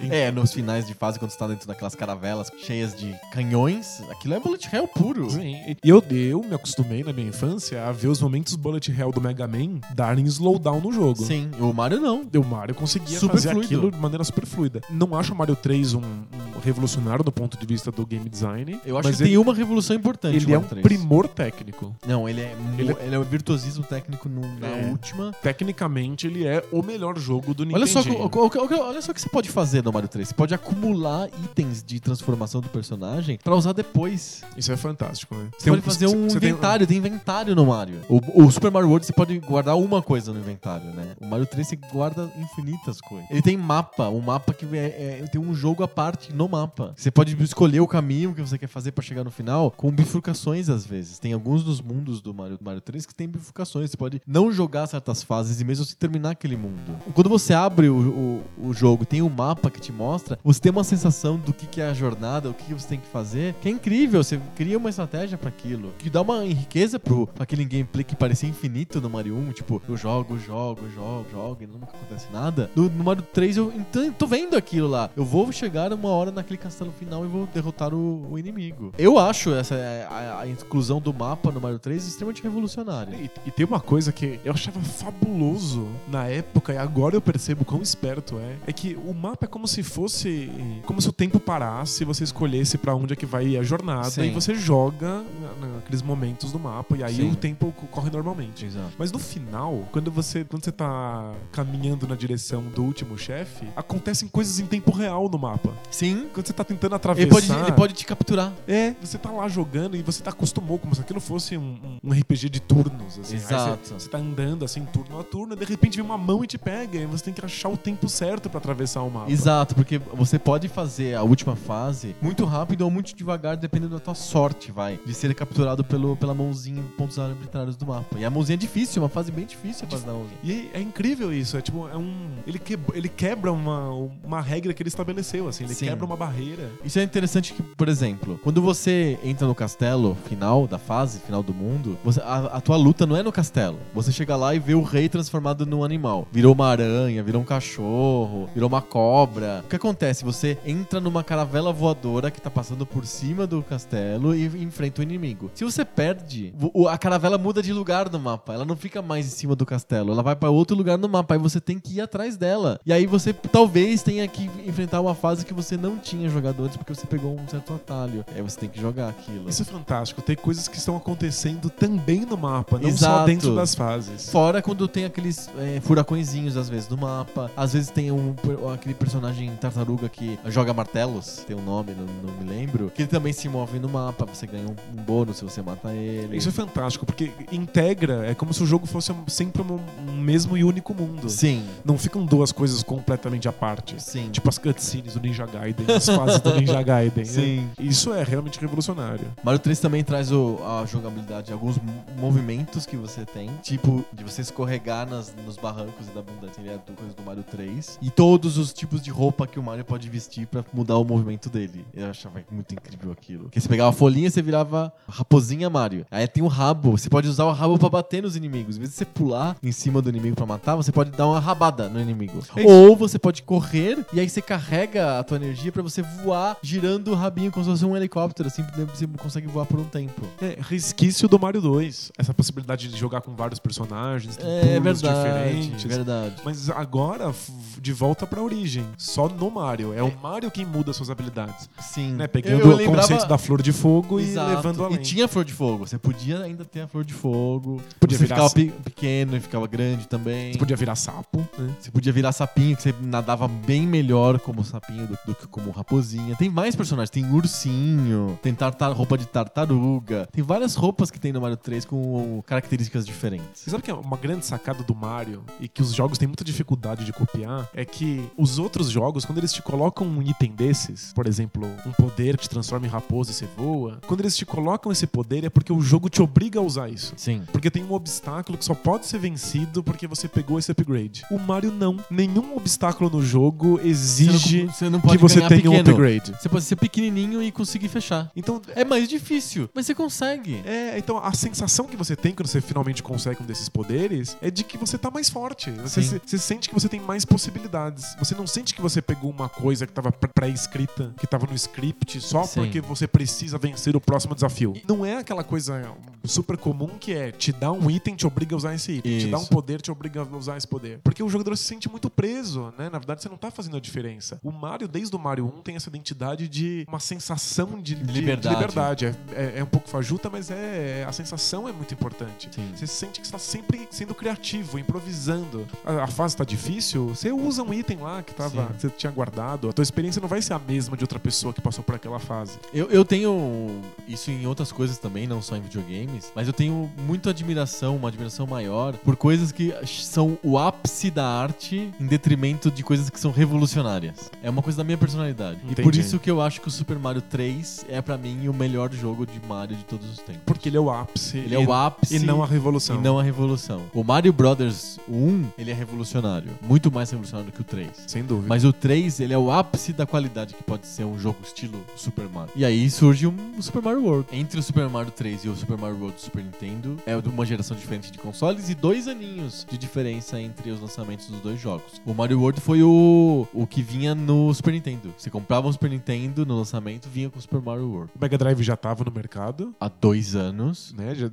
É, nos finais de fase, quando você tá dentro daquelas caravelas cheias de canhões, aquilo é bullet hell puro. Sim. E eu, eu me acostumei na minha infância a ver os momentos bullet hell do Mega Man darem slowdown no jogo. Sim, o Mario não. O Mario conseguia Super fazer fluido. aquilo de maneira super fluida. Não acho o Mario 3 um, um revolucionário do ponto de vista do game design. Eu acho que ele, tem uma revolução importante. ele é um Mario 3. Primor técnico. Não, ele é, Ele ele é... um virtuosismo técnico no- na É. última. Tecnicamente, ele é o melhor jogo do Nintendo. Olha só, o, o- o- olha só o que você pode fazer no Mario 3. Você pode acumular itens de transformação do personagem pra usar depois. Isso é fantástico, né? Você pode fazer um você tem- inventário, tem... inventário no Mario. O, o Super Mario World você pode guardar uma coisa no inventário, né? O Mario 3 você guarda infinitas coisas. Ele tem mapa, um mapa que é, é- tem um jogo à parte no mapa. Você pode escolher o caminho que você quer fazer pra chegar no final com bifurcações às vezes. Tem alguns dos mundos do Mario, Mario 3 que tem bifurcações. Você pode não jogar certas fases e mesmo assim terminar aquele mundo. Quando você abre o, o, o jogo, tem um mapa que te mostra, você tem uma sensação do que, que é a jornada, o que, que você tem que fazer, que é incrível. Você cria uma estratégia pra aquilo, que dá uma riqueza pro aquele gameplay que parecia infinito no Mario 1. Tipo, eu jogo, jogo, jogo, jogo e nunca acontece nada. No, no Mario 3 eu então, tô vendo aquilo lá. Eu vou chegar uma hora naquele castelo final e vou derrotar o, o inimigo. Eu acho essa a, a inclusão do mapa no Mario 3 extremamente revolucionária. E, e tem uma coisa que eu achava fabuloso na época e agora eu percebo quão esperto é. É que o mapa é como se fosse. Como se o tempo parasse você escolhesse pra onde é que vai a jornada Sim. e você joga na- naqueles momentos do mapa e aí Sim. o tempo co- corre normalmente. Exato. Mas no final, quando você, quando você tá caminhando na direção do último chefe, acontecem coisas em tempo real no mapa. Sim. Quando você tá tentando atravessar. Ele pode, ele pode te capturar. É, você tá lá jogando e você tá acostumou, como se aquilo fosse um, um- RPG de turnos, assim. Exato. você, você tá andando assim, turno a turno, e de repente vem uma mão e te pega, e você tem que achar o tempo certo pra atravessar o mapa. Exato, porque você pode fazer a última fase muito rápido ou muito devagar, dependendo da tua sorte, vai. De ser capturado pelo, pela mãozinha em pontos arbitrários do mapa. E a mãozinha é difícil, uma fase bem difícil a fase da mãozinha. E é, é incrível isso, é tipo, é um. Ele, que, ele quebra uma, uma regra que ele estabeleceu, assim, ele Sim. quebra uma barreira. Isso é interessante que, por exemplo, quando você entra no castelo final da fase, final do mundo, você- a, a tua luta não é no castelo. Você chega lá e vê o rei transformado num animal. Virou uma aranha, virou um cachorro, virou uma cobra. O que acontece? Você entra numa caravela voadora que tá passando por cima do castelo e enfrenta o inimigo. Se você perde, a caravela muda de lugar no mapa. Ela não fica mais em cima do castelo. Ela vai pra outro lugar no mapa. Aí você tem que ir atrás dela. E aí você talvez tenha que enfrentar uma fase que você não tinha jogado antes porque você pegou um certo atalho. Aí você tem que jogar aquilo. Isso é fantástico, tem coisas que estão acontecendo também no mapa, não só Exato. dentro das fases. Fora quando tem aqueles é, furacõezinhos, às vezes, no mapa. Às vezes tem um, aquele personagem tartaruga que joga martelos, tem um nome, não, não me lembro. Que ele também se move no mapa, você ganha um, um bônus se você mata ele. Isso é fantástico, porque integra, é como se o jogo fosse sempre um, um mesmo e único mundo. Sim, Não ficam duas coisas completamente à parte. sim. Tipo as cutscenes do Ninja Gaiden, as fases do Ninja Gaiden. Sim. né? Isso é realmente revolucionário. Mario 3 também traz o- a jogabilidade, alguns mo- movimentos que você tem, tipo de você escorregar nas, nos barrancos e da abundância ele é do, coisa do Mario 3. E todos os tipos de roupa que o Mario pode vestir pra mudar o movimento dele. Eu achava muito incrível aquilo. Porque você pegava a folhinha, você virava raposinha Mario. Aí tem o rabo, você pode usar o rabo pra bater nos inimigos. Em vez de você pular em cima do inimigo pra matar, você pode dar uma rabada no inimigo. É. Ou você pode correr e aí você carrega a tua energia pra você voar girando o rabinho como se fosse um helicóptero, assim, você consegue voar por um tempo. É resquício do Mario 2. Essa possibilidade de jogar com vários personagens, É verdade, diferentes. verdade. Mas agora, de volta pra origem. Só no Mario. É o Mario quem muda suas habilidades. Sim. Né? Eu- Pegando eu o lembrava- conceito da flor de fogo Exato. e levando além. E tinha flor de fogo. Você podia ainda ter a flor de fogo. Podia você virar ficava pe- pequeno e ficava grande também. Você podia virar sapo, né? Você podia virar sapinho, que você nadava bem melhor como sapinho do, do que como raposinha. Tem mais personagens. Tem ursinho, tem tartar, roupa de tartaruga. Tem várias roupas que tem no Mario 3 com características diferentes. Você sabe que é uma grande sacada do Mario e que os jogos têm muita dificuldade de copiar é que os outros jogos, quando eles te colocam um item desses, por exemplo, um poder que te transforma em raposa e você voa, quando eles te colocam esse poder é porque o jogo te obriga a usar isso. Sim. Porque tem um obstáculo que só pode ser vencido porque você pegou esse upgrade. O Mario não. Nenhum obstáculo no jogo exige Você não que pode você ganhar tenha um pequeno. upgrade. Você pode ser pequenininho e conseguir fechar. Então, É mais difícil, mas você consegue. É, então a sensação que você tem quando você finalmente consegue um desses poderes é de que você tá mais forte. Você, se- você sente que você tem mais possibilidades. Você não sente que você pegou uma coisa que tava pré- pré-escrita, que tava no script, só Sim. porque você precisa vencer o próximo desafio. Não é aquela coisa super comum que é te dar um item, te obriga a usar esse item. Te dar um Isso. poder, te obriga a usar esse poder. Porque o jogador se sente muito preso, né? Na verdade, você não tá fazendo a diferença. O Mario, desde o Mario 1, tem essa identidade de uma sensação de, de- de Liberdade. liberdade. É, é- é um pouco fajuta, mas é a sensação é muito importante. Sim. Você sente que está sempre sendo criativo, improvisando. A, a fase está difícil, você usa um item lá que, tava, que você tinha guardado. A tua experiência não vai ser a mesma de outra pessoa que passou por aquela fase. Eu, eu tenho isso em outras coisas também, não só em videogames, mas eu tenho muita admiração, uma admiração maior por coisas que são o ápice da arte em detrimento de coisas que são revolucionárias. É uma coisa da minha personalidade. E por Entendi. isso que eu acho que o Super Mario 3 é pra mim o melhor jogo de Mario de todos os tempos. Porque ele é o ápice. Ele é e, o ápice E não a revolução. e não a revolução. O Mario Brothers 1, ele é revolucionário, muito mais revolucionário do que o 3. Sem dúvida. Mas o 3, ele é o ápice da qualidade que pode ser um jogo estilo Super Mario. E aí surge um Super Mario World. Entre o Super Mario 3 e o Super Mario World do Super Nintendo, é de uma geração diferente de consoles e dois aninhos de diferença entre os lançamentos dos dois jogos. O Mario World foi o, o que vinha no Super Nintendo. Você comprava um Super Nintendo no lançamento, vinha com o Super Mario World. O Mega Drive já tava no mercado, Há dois anos. né? Já,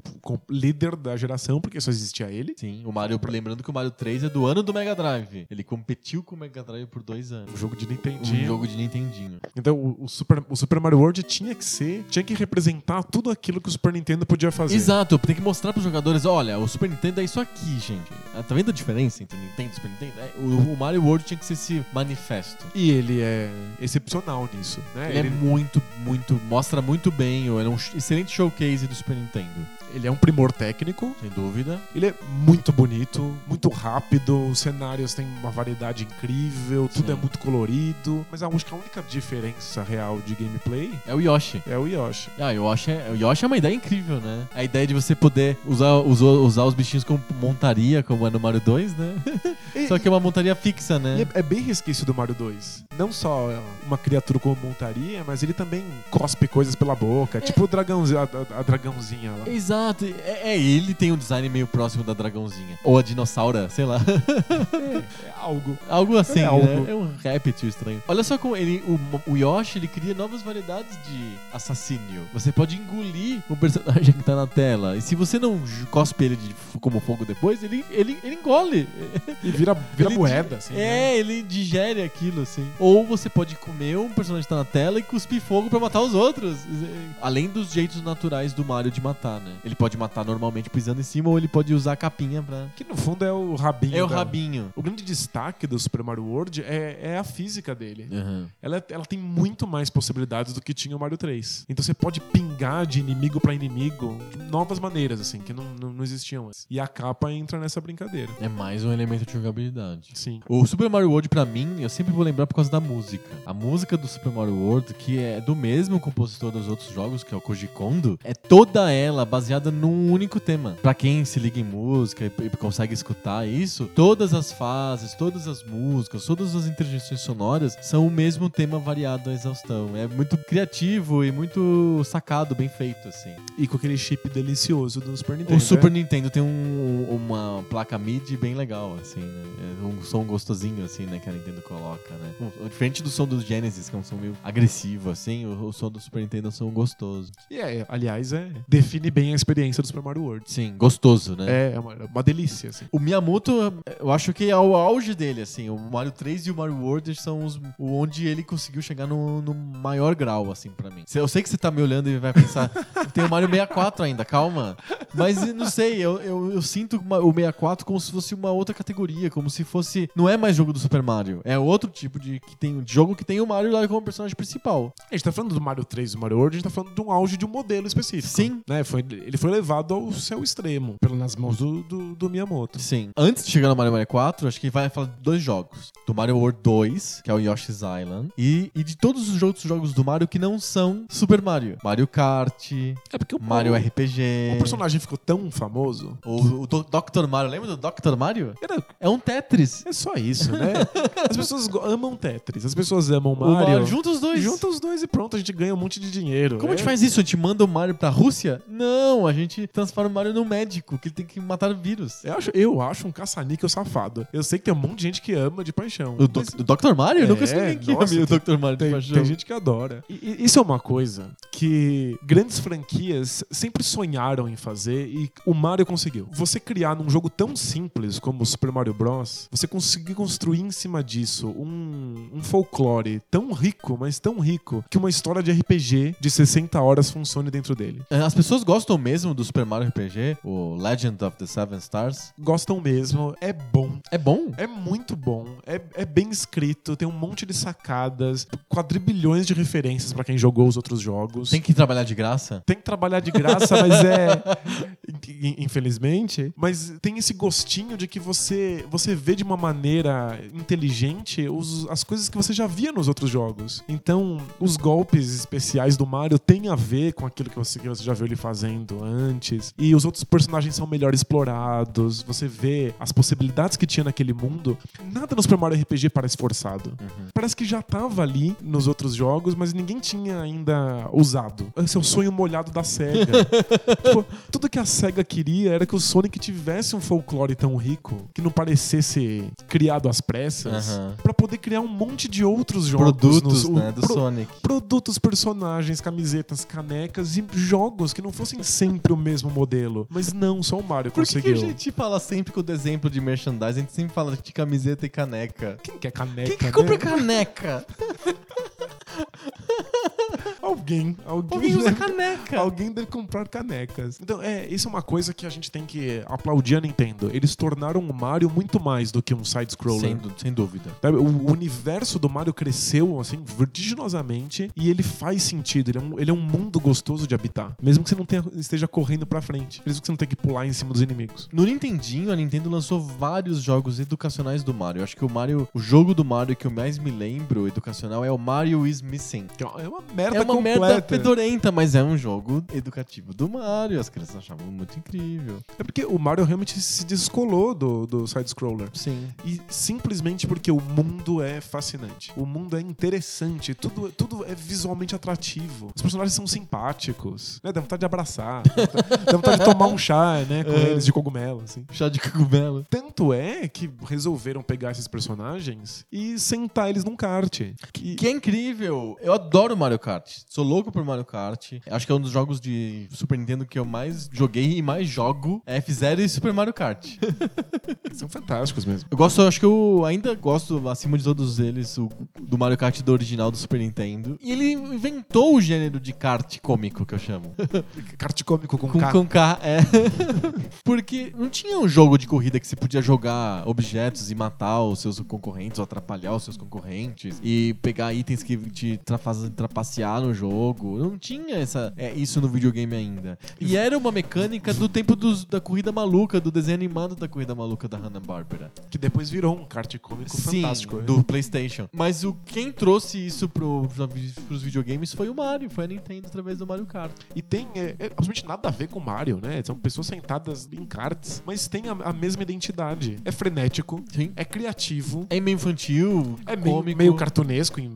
líder da geração, porque só existia ele. Sim, o Mario, lembrando que o Mario 3 é do ano do Mega Drive. Ele competiu com o Mega Drive por dois anos. Um jogo de Um Nintendinho. jogo de Nintendinho. Então, o, o Super, o Super Mario World tinha que ser, tinha que representar tudo aquilo que o Super Nintendo podia fazer. Exato, tem que mostrar pros jogadores, olha, o Super Nintendo é isso aqui, gente. Ah, Tá vendo a diferença entre Nintendo e Super Nintendo? É, o, o Mario World tinha que ser esse manifesto. E ele é excepcional nisso, né? Ele, é muito, muito, mostra muito bem, ele é um excelente showcase do Super Nintendo, ele é um primor técnico, sem dúvida. ele é muito bonito, muito rápido, os cenários têm uma variedade incrível, tudo Sim. é muito colorido, mas acho que a única diferença real de gameplay É o Yoshi. é o Yoshi. Ah, o Yoshi, é, o Yoshi é uma ideia incrível, né? A ideia de você poder usar, usar, usar os bichinhos como montaria, como é no Mario 2, né? E- Só que é uma montaria fixa, né? É, é bem resquício do Mario 2. Não só é uma criatura como montaria, mas ele também cospe coisas pela boca. Tipo o dragãozinho, a, a- a dragãozinha lá. Exato, é, é, ele tem um design meio próximo da dragãozinha. Ou a dinossauro, sei lá. É, é algo. Algo assim, É né? algo. É um réptil estranho. Olha só como ele, o, o Yoshi, ele cria novas variedades de assassínio. Você pode engolir o personagem que tá na tela. E se você não cospe ele de como fogo depois, ele, ele, ele engole. E vira, vira Ele moeda, assim. né? É, ele digere aquilo, assim. Ou você pode comer um personagem que tá na tela e cuspir fogo pra matar os outros. Além dos jeitos naturais do Mario de matar, né? Ele pode matar normalmente pisando em cima ou ele pode usar a capinha pra... Que no fundo é o rabinho. É o da- rabinho. O grande destaque do Super Mario World é, é a física dele. Uhum. Ela, ela tem muito mais possibilidades do que tinha o Mario 3. Então você pode pingar de inimigo pra inimigo de novas maneiras, assim, que não, não, não existiam antes. E a capa entra nessa brincadeira. É mais um elemento de jogabilidade. Sim. O Super Mario World, pra mim, eu sempre vou lembrar por causa da música. A música do Super Mario World, que é do mesmo compositor dos outros jogos, que é o Koji Kondo, é toda ela baseada num único tema. Pra quem se liga em música e, e consegue escutar isso, todas as fases, todas as músicas, todas as interjeições sonoras são o mesmo tema variado à exaustão. É muito criativo e muito sacado, bem feito, assim. E com aquele chip delicioso do Super Nintendo. O Super né? Nintendo tem um- uma placa MIDI bem legal, assim, né? É um som gostosinho, assim, né? Que a Nintendo coloca, né? Diferente do som do Genesis, que é um som meio agressivo, assim, o, o som do Super Nintendo é um som gostoso. E é, aliás, é, define bem a experiência do Super Mario World. Sim, gostoso, né? É, é uma, é uma delícia, assim. O Miyamoto, eu acho que é o auge dele, assim. O Mario 3 e o Mario World são os onde ele conseguiu chegar no, no maior grau, assim, pra mim. Eu sei que você tá me olhando e vai pensar, tem o Mario 64 ainda, calma. Mas não sei, eu, eu, eu sinto uma- o 64 como se fosse uma outra categoria, como se fosse. Não é mais jogo do Super Mario, é outro tipo de, que tem, de jogo que tem o Mario lá como personagem principal. A gente tá falando do Mario 3 e do Mario World, a gente tá falando de um auge de um modelo específico. Sim. Né? Foi, ele foi levado ao seu extremo, pelo, nas mãos do, do, do Miyamoto. Sim. Antes de chegar no Mario 64, acho que vai falar de dois jogos. Do Mario World 2, que é o Yoshi's Island, e, e de todos os outros jogos do Mario que não são Super Mario. Mario Kart, É porque o, Mario o, RPG. o personagem ficou tão famoso. O, o Do- Dr. Mario, lembra do Dr. Mario? Era, É um Tetris. é só isso, né? As pessoas amam Tetris, as pessoas amam Mario. Mario, junta os dois. Junta os dois e pronto, a gente ganha um monte de dinheiro. Como a gente É- faz isso? A gente manda o Mario pra Rússia? Não, a gente transforma o Mario num médico, que ele tem que matar vírus. Eu acho, eu acho um caça-níquel safado. Eu sei que tem um monte de gente que ama de paixão. O, mas- Doc- o Dr. Mario? Eu não conheço É, ninguém que nossa, ame o Dr. Mario de Tem, paixão. tem gente que adora. E, e isso é uma coisa que grandes franquias sempre sonharam em fazer e o Mario conseguiu. Você criar num jogo tão simples como o Super Mario Bros., você conseguir construir em cima disso um, um folclore tão rico, mas tão rico, que uma história de RPG de 60 horas funcione dentro dele. É, As pessoas gostam mesmo do Super Mario RPG, o Legend of the Seven Stars. Gostam mesmo, é bom. É bom. É muito bom, é, é bem escrito, tem um monte de sacadas, quadrilhões de referências pra quem jogou os outros jogos. Tem que trabalhar de graça. Tem que trabalhar de graça, mas é. in- Infelizmente. Mas tem esse gostinho de que você, você vê de uma maneira inteligente os- as coisas que você já via nos outros jogos. Então, os golpes especiais do Mario têm a ver com aquilo que você, que você já viu ele fazendo antes. E os outros personagens são melhor explorados. Você vê as possibilidades que tinha naquele mundo. Nada no Super Mario RPG parece forçado. Parece que já tava ali nos outros jogos, mas ninguém tinha ainda usado. Esse é o sonho molhado da SEGA. Tipo, tudo que a SEGA queria era que o Sonic tivesse um folclore tão rico que não parecesse criado às pressas Aham. pra poder criar um monte de outros jogos. Produtos, nos- né, do pro- Sonic. Produtos, personagens, camisetas, canecas e jogos que não fossem sempre o mesmo modelo. Mas não, só o Mario Por que, que conseguiu. a gente fala sempre com o exemplo de merchandising? A gente sempre fala de camiseta e caneca. Quem quer caneca? Quem que né? compra caneca? Alguém. Alguém, Alguém usa deve- caneca. Alguém deve comprar canecas. Então, é, isso é uma coisa que a gente tem que aplaudir a Nintendo. Eles tornaram o Mario muito mais do que um side-scroller. Sem, sem dúvida. O universo do Mario cresceu, assim, vertiginosamente e ele faz sentido. Ele é um, ele é um mundo gostoso de habitar. Mesmo que você não tenha- esteja correndo pra frente. Mesmo que você não tenha que pular em cima dos inimigos. No Nintendinho, a Nintendo lançou vários jogos educacionais do Mario. Eu acho que o Mario, o jogo do Mario que eu mais me lembro educacional é o Mario is Missing. Que É uma merda É uma completa. merda fedorenta, mas é um jogo educativo do Mario. As crianças achavam muito incrível. É porque o Mario realmente se descolou do, do side-scroller. Sim. E simplesmente porque o mundo é fascinante. O mundo é interessante. Tudo, tudo é visualmente atrativo. Os personagens são simpáticos. Né? Dá vontade de abraçar. Dá vontade- dá vontade de tomar um chá, né? Com É. eles de cogumelo, assim. Chá de cogumelo. Tanto é que resolveram pegar esses personagens e sentar eles num kart. Que, Que é incrível. Eu adoro Mario Kart. Sou louco por Mario Kart. Acho que é um dos jogos de Super Nintendo que eu mais joguei e mais jogo. É F-Zero e Super Mario Kart. são fantásticos mesmo. Eu gosto, acho que eu ainda gosto, acima de todos eles, o- do Mario Kart do original do Super Nintendo. E ele inventou o gênero de kart cômico, que eu chamo. Kart cômico com, Com, K. com K, é. Porque não tinha um jogo de corrida que você podia jogar objetos e matar os seus concorrentes, ou atrapalhar os seus concorrentes, e pegar itens que fazem trapacear no jogo. Não tinha essa, é, isso no videogame ainda. E era uma mecânica do tempo dos- da corrida maluca, do desenho animado da corrida maluca da Hanna-Barbera. Que depois virou um kart cômico Sim, fantástico. né? do PlayStation. Mas o quem trouxe isso pro, pros videogames foi o Mario, foi a Nintendo através do Mario Kart. E tem é, é absolutamente nada a ver com Mario, né? São pessoas sentadas em karts, mas tem a, a mesma identidade. É frenético, Sim. é criativo, É meio infantil, é meio, cômico. meio cartunesco, in-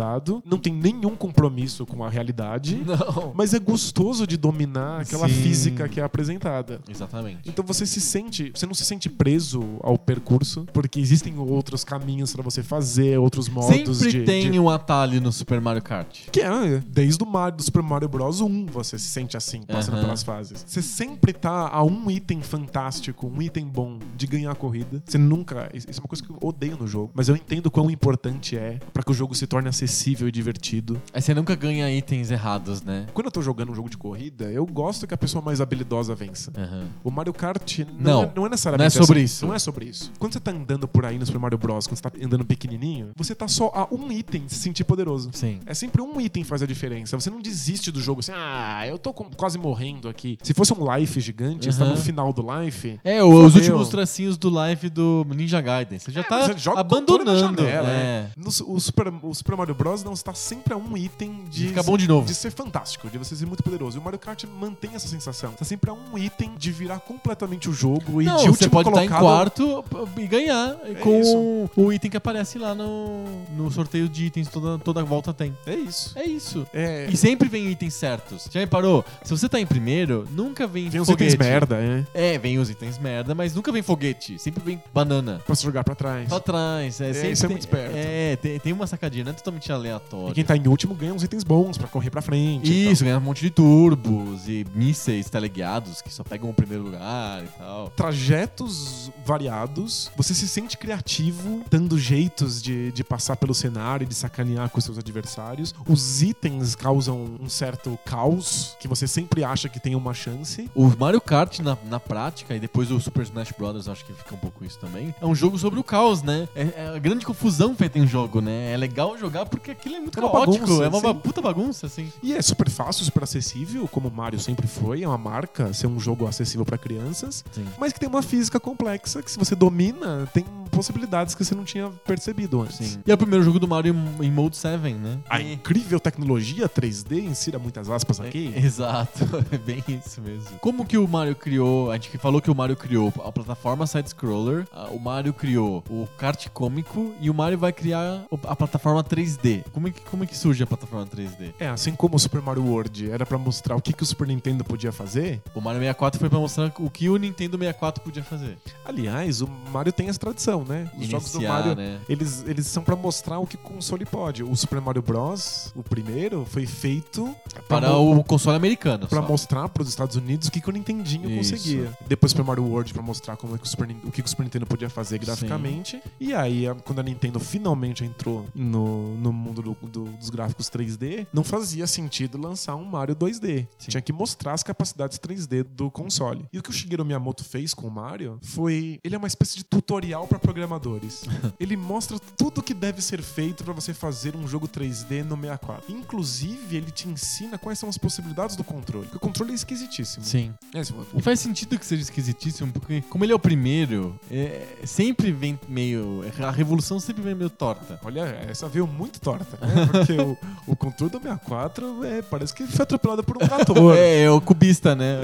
infantilizado, não tem nenhum compromisso com a realidade, Não. mas é gostoso de dominar aquela Sim. física que é apresentada. Exatamente. Então você se sente, você não se sente preso ao percurso, porque existem outros caminhos pra você fazer, outros modos Sempre de, tem de- um atalho no Super Mario Kart. Que é, desde o Mario, do Super Mario Bros 1, você se sente assim, passando pelas fases. Você sempre tá a um item fantástico, um item bom de ganhar a corrida. Você nunca. Isso é uma coisa que eu odeio no jogo, mas eu entendo quão importante é pra que o jogo se torne acessível e divertido. Aí você nunca ganha itens errados, né? Quando eu tô jogando um jogo de corrida, eu gosto que a pessoa mais habilidosa vença. Aham. O Mario Kart Não. não, é, não é necessariamente Não é sobre assim. isso. Não é sobre isso. Quando você tá andando por aí no Super Mario Bros, quando você tá andando pequenininho, você tá só a um item de se sentir poderoso. Sim. É sempre um item que faz a diferença. Você não desiste do jogo assim, ah, eu tô quase morrendo aqui. Se fosse um life gigante, você tá no final do life. É, os últimos tracinhos do live do Ninja Gaiden. Você já É, tá abandonando. janela, é. No su- o, Super, o Super Mario Bros. não está sempre a um item de, Fica bom de novo. de ser fantástico, de você ser muito poderoso. E o Mario Kart mantém essa sensação. Tá sempre a um item de virar completamente o jogo e Não, de você pode estar em colocado. quarto e ganhar com isso. o item que aparece lá no, no sorteio de itens, toda, toda volta tem. É isso. É isso. É, E sempre vem itens certos. Já reparou? Se você tá em primeiro, nunca vem vem os foguete. itens merda, é. É, vem os itens merda, mas nunca vem foguete. Sempre vem banana. Pra se jogar pra trás. Pra trás. É, sempre isso é muito esperto. É, tem, tem uma sacadinha, não é totalmente E aleatório. quem tá em último ganha uns itens bons pra correr pra frente. e Isso, ganha um monte de turbos e mísseis teleguiados que só pegam o primeiro lugar e tal. trajetos variados, você se sente criativo, dando jeitos de, de passar pelo cenário e de sacanear com seus adversários. Os itens causam um certo caos, que você sempre acha que tem uma chance. O Mario Kart, na, na prática, e depois o Super Smash Bros., acho que fica um pouco isso também, é um jogo sobre o caos, né? É, é a grande confusão feita em jogo, né? É legal jogar porque aquilo é muito É caótico, bagunça, é uma sim. puta bagunça, assim. E é super fácil, super acessível, como o Mario sempre foi, é uma marca ser um jogo acessível pra crianças, Sim. mas que tem uma física complexa que se você domina, tem possibilidades que você não tinha percebido antes. Sim. E é o primeiro jogo do Mario em, Mode 7, né? A incrível tecnologia 3D, insira muitas aspas aqui. É, exato, é bem isso mesmo. Como que o Mario criou? A gente falou que o Mario criou a plataforma side-scroller, a- o Mario criou o kart cômico e o Mario vai criar a plataforma 3D. Como é que, como é que surge a plataforma 3D? É, assim como o Super Mario World era pra mostrar o que, que o Super Nintendo podia fazer, O Mario 64 foi pra mostrar o que o Nintendo 64 podia fazer. aliás, o Mario tem essa tradição, né? Os jogos do Iniciar, Mario, né? eles, eles são pra mostrar o que o console pode. O Super Mario Bros, o primeiro, foi feito Para o console americano. Pra só. mostrar pros Estados Unidos o que, que o Nintendinho Isso. conseguia. Depois Super Mario World pra mostrar como é que o, Super, o que, que o Super Nintendo podia fazer graficamente. E aí, quando a Nintendo finalmente entrou no, no mundo do- do- dos gráficos 3D, não fazia sentido lançar um Mario 2D. Sim. Tinha que mostrar as capacidades 3D do console. E o que o Shigeru Miyamoto fez com o Mario foi. Ele é uma espécie de tutorial pra programadores. ele mostra tudo que deve ser feito pra você fazer um jogo 3D no 64. Inclusive, ele te ensina quais são as possibilidades do controle. Porque o controle é esquisitíssimo. Sim. É, E faz sentido que seja esquisitíssimo, porque como ele é o primeiro, é- sempre vem meio. A revolução sempre vem meio torta. Olha, essa veio muito torta, né? Porque o, o controle do 64 é, parece que foi atropelado por um trator. É, é o cubista, né?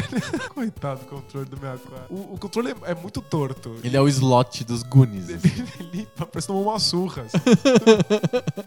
Coitado do controle do 64. O, o controle é, é muito torto. Ele é o slot dos Goonies. assim. Ele parece tomar umas surras.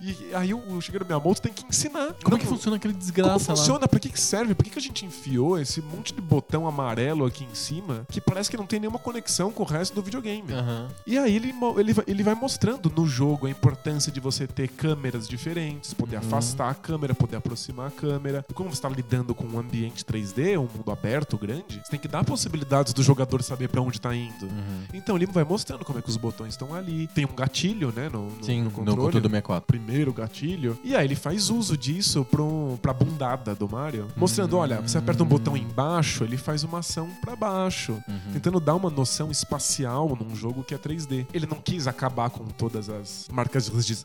e aí o, o Shigeru Miyamoto tem que ensinar. Como é que Não, funciona aquele Como desgraça lá? funciona? Pra que, que serve? Por que, que a gente enfiou esse monte de botão amarelo aqui em cima que parece que não tem nenhuma conexão com o resto do videogame? Aham. E aí ele, ele, ele vai mostrando no jogo a importância de você ter câmeras diferentes, poder Uhum. afastar a câmera, poder aproximar a câmera. E como você está lidando com um ambiente 3D, um mundo aberto, grande, você tem que dar possibilidades do jogador saber pra onde tá indo. Uhum. Então ele vai mostrando como é que os botões estão ali. Tem um gatilho, né, no, no, Sim, no no controle. controle do 64. Primeiro gatilho. E aí ele faz uso disso pro, pra bundada do Mario. Mostrando, Hum. olha, você aperta um botão embaixo, ele faz uma ação pra baixo Uhum. tentando dar uma noção espacial num jogo que é 3D. Ele não quis acabar com todas as marcas regis-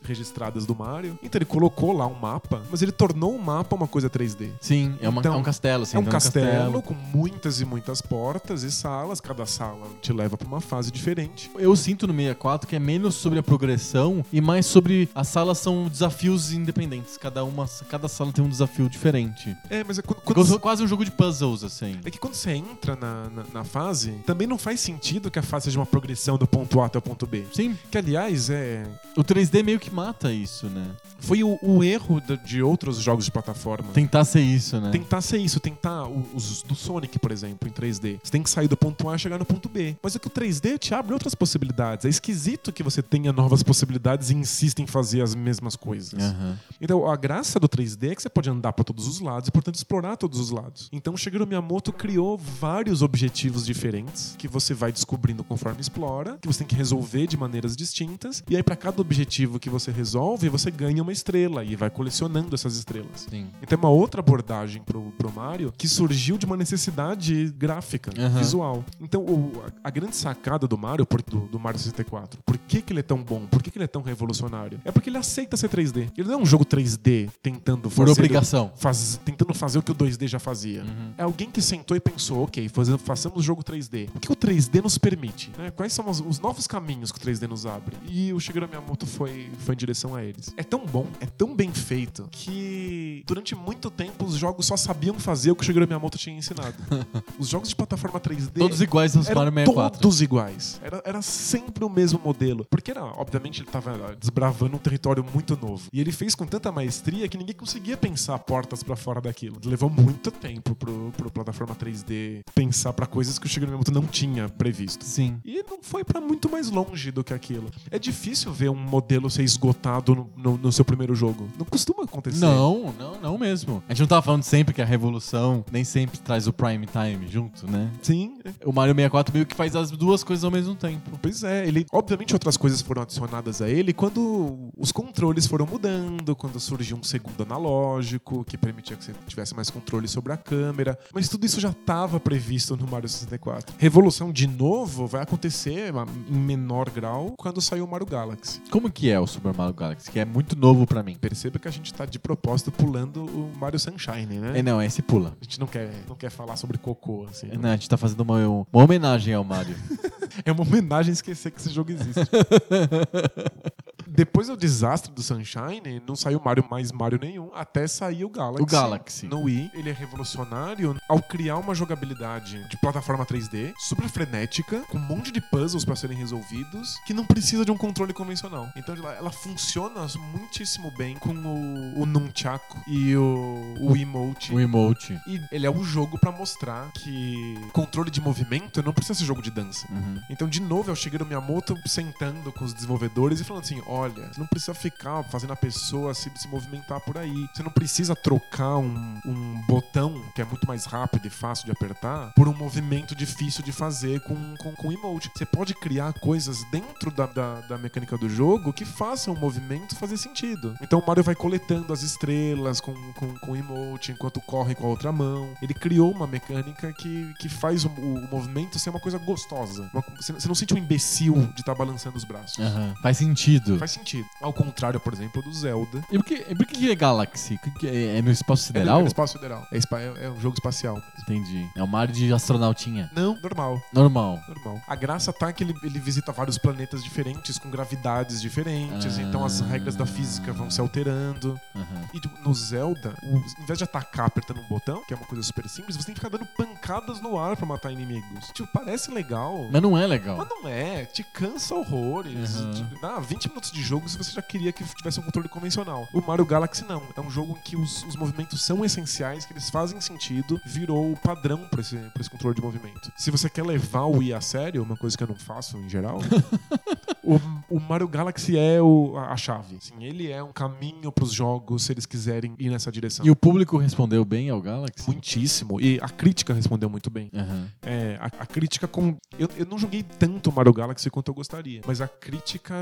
do Mario, então ele colocou lá um mapa, mas ele tornou o mapa uma coisa 3D. Sim, é, uma- Então, é um castelo. Assim, é um então castelo com muitas e muitas portas e salas, cada sala te leva pra uma fase diferente. Eu sinto no 64 que é menos sobre a progressão e mais sobre as salas são desafios independentes. Cada uma, cada sala tem um desafio diferente. É, mas é quando, quando Quase, você- quase um jogo de puzzles, assim. é que quando você entra na, na, na fase, também não faz sentido que a fase seja uma progressão do ponto A até o ponto B. Sim, Que, aliás, é, o 3D meio que mata isso, né? foi o, o erro de, de outros jogos de plataforma. Tentar ser isso, né? Tentar ser isso, tentar os do Sonic, por exemplo, em 3D. Você tem que sair do ponto A e chegar no ponto B. Mas o que o 3D te abre outras possibilidades. É esquisito que você tenha novas possibilidades e insista em fazer as mesmas coisas. Aham. Então, a graça do 3D é que você pode andar para todos os lados e, portanto, explorar todos os lados. Então, o Shigeru Miyamoto criou vários objetivos diferentes que você vai descobrindo conforme explora, que você tem que resolver de maneiras distintas. E aí, para cada objetivo que você resolve, você ganha uma estrela e vai colecionando essas estrelas. Sim. Então é uma outra abordagem pro, pro Mario que surgiu de uma necessidade gráfica, Aham. visual. Então o- a, a grande sacada do Mario, por- do, do Mario 64, por que, que ele é tão bom? Por que, que ele é tão revolucionário? É porque ele aceita ser 3D. Ele não é um jogo 3D tentando Por fazer... obrigação. faz- tentando fazer o que o 2D já fazia. Uhum. É alguém que sentou e pensou, ok, façamos jogo 3D. O que o 3D nos permite? né? Quais são os, os novos caminhos que o 3D nos abre? E o Shigeru Miyamoto foi, foi em direção a eles. É tão bom, é tão bem feito, que durante muito tempo os jogos só sabiam fazer o que o Shigeru Miyamoto tinha ensinado. os jogos de plataforma 3D. Todos iguais aos eram Mario 64. Todos iguais. Era, era sempre o mesmo modelo. Porque, era, obviamente, ele tava desbravando um território muito novo. E ele fez com tanta maestria que ninguém conseguia pensar portas pra fora daquilo. Levou muito tempo pro, pro plataforma 3D pensar pra coisas que o Shigeru Miyamoto não tinha previsto. Sim. E não foi pra muito mais longe do que aquilo. É difícil ver um modelo ser esgotado no, no- no seu primeiro jogo. Não costuma acontecer. Não, não, não mesmo. A gente não tava falando sempre que a revolução nem sempre traz o prime time junto, né? Sim. O Mario 64 meio que faz as duas coisas ao mesmo tempo. Pois é, ele. Obviamente outras coisas foram adicionadas a ele quando os controles foram mudando, quando surgiu um segundo analógico que permitia que você tivesse mais controle sobre a câmera. Mas tudo isso já estava previsto no Mario 64. Revolução de novo vai acontecer em menor grau quando saiu o Mario Galaxy. Como que é o Super Mario Galaxy? Que é muito novo pra mim. Perceba que a gente tá de propósito pulando o Mario Sunshine, né? É, não, esse pula. A gente não quer, não quer falar sobre cocô, assim. Não, a gente tá fazendo uma, uma homenagem ao Mario. É uma homenagem esquecer que esse jogo existe. Depois do desastre do Sunshine, não saiu Mario mais Mario nenhum, até sair o Galaxy. O Galaxy. No Wii, ele é revolucionário ao criar uma jogabilidade de plataforma 3D, super frenética, com um monte de puzzles pra serem resolvidos, que não precisa de um controle convencional. Então ela, funciona muitíssimo bem com o, o Nunchaku e o, o emote. o emote. E ele é um jogo pra mostrar que controle de movimento não precisa ser jogo de dança. Uhum. Então, de novo, é o Shigeru Miyamoto sentando com os desenvolvedores e falando assim: olha, você não precisa ficar fazendo a pessoa se, se movimentar por aí. Você não precisa trocar um, um botão que é muito mais rápido e fácil de apertar por um movimento difícil de fazer com, com, com emote. Você pode criar coisas dentro da, da, da mecânica do jogo que façam o movimento fazer sentido. Então o Mario vai coletando as estrelas com, com, com emote enquanto corre com a outra mão. Ele criou uma mecânica que, que faz o, o- movimento ser uma coisa gostosa. Uma você, você não sente um imbecil de estar balançando os braços. Aham. Faz sentido. Faz sentido. Ao contrário, por exemplo, do Zelda. E por que, por que é Galaxy? É, é no espaço É, sideral? é no espaço federal. É, é- é um jogo espacial. Entendi. É o Mario de astronautinha. Não, normal. Normal. Normal. A graça tá que ele, ele visita vários planetas diferentes, com gravidades diferentes, Ah. então as regras da física vão se alterando. Aham. E tipo, no Zelda, o- em vez de atacar apertando um botão, que é uma coisa super simples, você tem que ficar dando pancadas no ar pra matar inimigos. Tipo, parece legal. Mas não é legal. Mas não é, te cansa horrores. Uhum. Tipo, dá 20 minutos de jogo se você já queria que tivesse um controle convencional. O Mario Galaxy não. É um jogo em que os, os movimentos são essenciais, que eles fazem sentido, virou o padrão pra esse, pra esse controle de movimento. Se você quer levar o Wii a sério, uma coisa que eu não faço em geral, o, o Mario Galaxy é o- a, a chave. Assim, ele é um caminho pros jogos se eles quiserem ir nessa direção. E o público respondeu bem ao Galaxy? Muitíssimo. E a crítica respondeu muito bem. Aham. É, a, a crítica com. Eu, eu não joguei tanto Mario Galaxy quanto eu gostaria, mas a crítica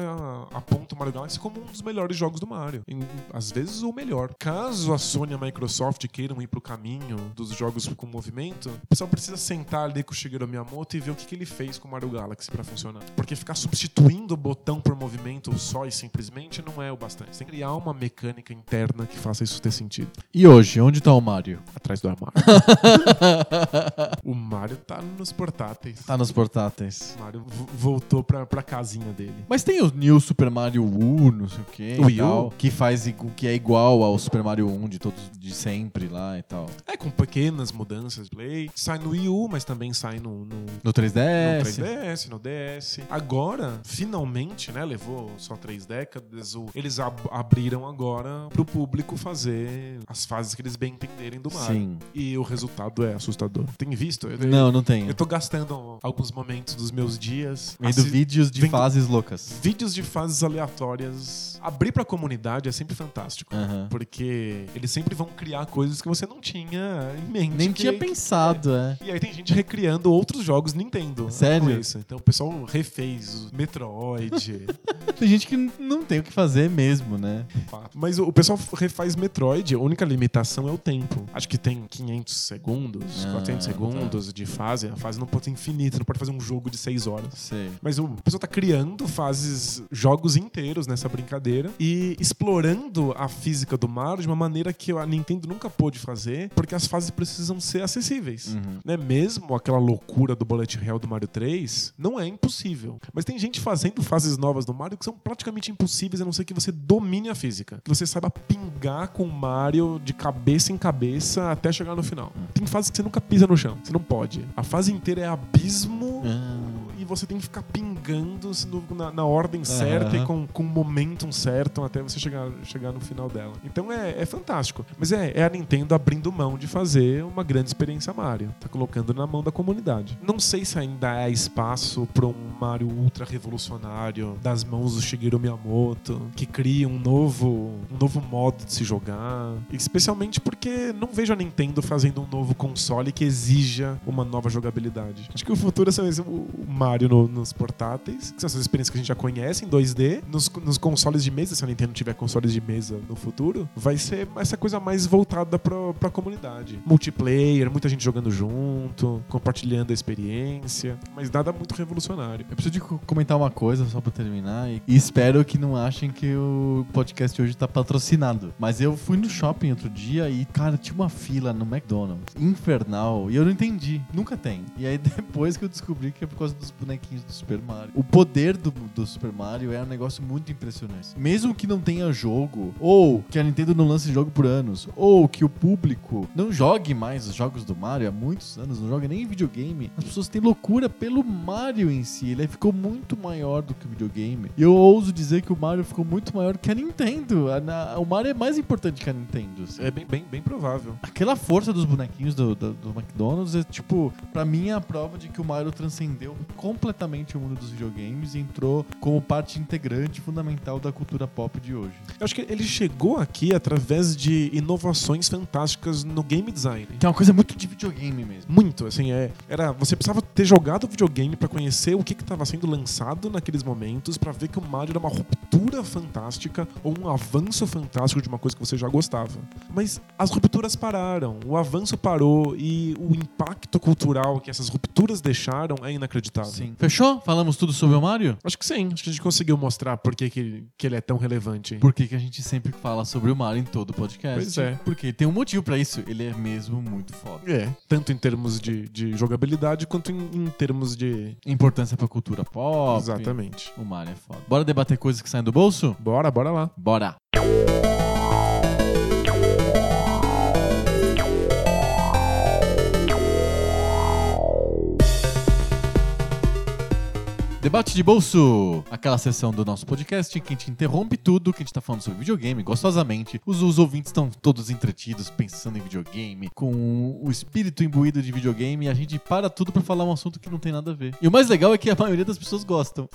aponta o Mario Galaxy como um dos melhores jogos do Mario. Em- às vezes o melhor. Caso a Sony e a Microsoft queiram ir pro caminho dos jogos com movimento, o pessoal precisa sentar ali com o Shigeru Miyamoto e ver o que, que ele fez com o Mario Galaxy pra funcionar. Porque ficar substituindo o botão por movimento só e simplesmente não é o bastante. Tem que criar uma mecânica interna que faça isso ter sentido. E hoje, onde tá o Mario? Atrás do armário. o Mario tá nos portáteis. Tá nos portáteis. O Mario vo- voltou pra, pra casinha dele. Mas tem o New Super Mario U, não sei o que, O Wii U? que faz que é igual ao Super Mario 1 de todos de sempre lá e tal. É, com pequenas mudanças play. Sai no Wii U, mas também sai no, no, No no 3DS. 3DS, no DS. Agora, finalmente, né? Levou só três décadas. o- eles ab- abriram agora pro público fazer as fases que eles bem entenderem do Mario. Sim. E o resultado é assustador. Tem visto? Eu, Não, não tem. Eu tô gastando alguns momentos dos meus dias. Vendo vídeos de fases loucas. Vídeos de fases aleatórias. Abrir pra comunidade é sempre fantástico. Aham. Porque eles sempre vão criar coisas que você não tinha em mente. Nem que- tinha pensado, é. E aí tem gente recriando outros jogos Nintendo. Sério? Isso. Então o pessoal refez Metroid. Tem gente que não tem o que fazer mesmo, né? fato. Mas o pessoal refaz Metroid, a única limitação é o tempo. Acho que tem 500 segundos, Ah, 400 tá. segundos de fase. A fase não pode ser infinita, não pode fazer um jogo de 6 horas. Sei. Mas o pessoal tá criando fases, jogos inteiros nessa brincadeira e explorando a física do Mario de uma maneira que a Nintendo nunca pôde fazer, porque as fases precisam ser acessíveis. Uhum. Né? Mesmo aquela loucura do Bullet Hell do Mario 3, não é impossível. Mas tem gente fazendo fases novas do Mario que são praticamente impossíveis, a não ser que você domine a física. Que você saiba pingar com o Mario de cabeça em cabeça até chegar no final. Tem fases que você nunca pisa no chão. Você não pode. A fase inteira é abismo e você tem que ficar pingando no- na, na ordem certa e com, com o momentum certo até você chegar, chegar no final dela. Então é, é fantástico. Mas é, é a Nintendo abrindo mão de fazer uma grande experiência Mario. Tá colocando na mão da comunidade. Não sei se ainda há espaço para um Mario ultra revolucionário das mãos do Shigeru Miyamoto, que cria um novo, um novo modo de se jogar. Especialmente porque não vejo a Nintendo fazendo um novo console que exija uma nova jogabilidade. Acho que o futuro é o o No- nos portáteis, que são essas experiências que a gente já conhece em 2D. Nos, nos consoles de mesa, se a Nintendo tiver consoles de mesa no futuro, vai ser essa coisa mais voltada pra, pra comunidade. Multiplayer, muita gente jogando junto, compartilhando a experiência, mas nada muito revolucionário. Eu preciso de co- comentar uma coisa só pra terminar e, e espero que não achem que o podcast hoje tá patrocinado. Mas eu fui no shopping outro dia e, cara, tinha uma fila no McDonald's infernal e eu não entendi. Nunca tem. E aí depois que eu descobri que é por causa dos bonequinhos do Super Mario. O poder do, do Super Mario é um negócio muito impressionante. Mesmo que não tenha jogo, ou que a Nintendo não lance jogo por anos, ou que o público não jogue mais os jogos do Mario há muitos anos, não joga nem em videogame, as pessoas têm loucura pelo Mario em si. Ele ficou muito maior do que o videogame. E eu ouso dizer que o Mario ficou muito maior que a Nintendo. A- o Mario é mais importante que a Nintendo. assim. É bem, bem, bem provável. Aquela força dos bonequinhos do, do, do McDonald's é, tipo, pra mim é a prova de que o Mario transcendeu completamente o mundo dos videogames e entrou como parte integrante fundamental da cultura pop de hoje. Eu acho que ele chegou aqui através de inovações fantásticas no game design. Que é uma coisa muito de videogame mesmo. Muito, assim, é. Era, você precisava ter jogado o videogame pra conhecer o que estava sendo lançado naqueles momentos, pra ver que o Mario era uma ruptura fantástica ou um avanço fantástico de uma coisa que você já gostava. Mas as rupturas pararam, o avanço parou e o impacto cultural que essas rupturas deixaram é inacreditável. Sim. Fechou? Falamos tudo sobre o Mario? Acho que sim, acho que a gente conseguiu mostrar por que, que, que ele é tão relevante. Por que, que a gente sempre fala sobre o Mario em todo podcast? Pois é. Porque tem um motivo pra isso. Ele é mesmo muito foda. É, tanto em termos de, de jogabilidade quanto em, em termos de. Importância pra cultura pop. Exatamente. O Mario é foda. Bora debater coisas que saem do bolso? Bora, bora lá. Bora! Debate de bolso, aquela sessão do nosso podcast em que a gente interrompe tudo que a gente tá falando sobre videogame gostosamente. Os, os ouvintes estão todos entretidos pensando em videogame, com o espírito imbuído de videogame, e a gente para tudo pra falar um assunto que não tem nada a ver. E o mais legal é que a maioria das pessoas gostam.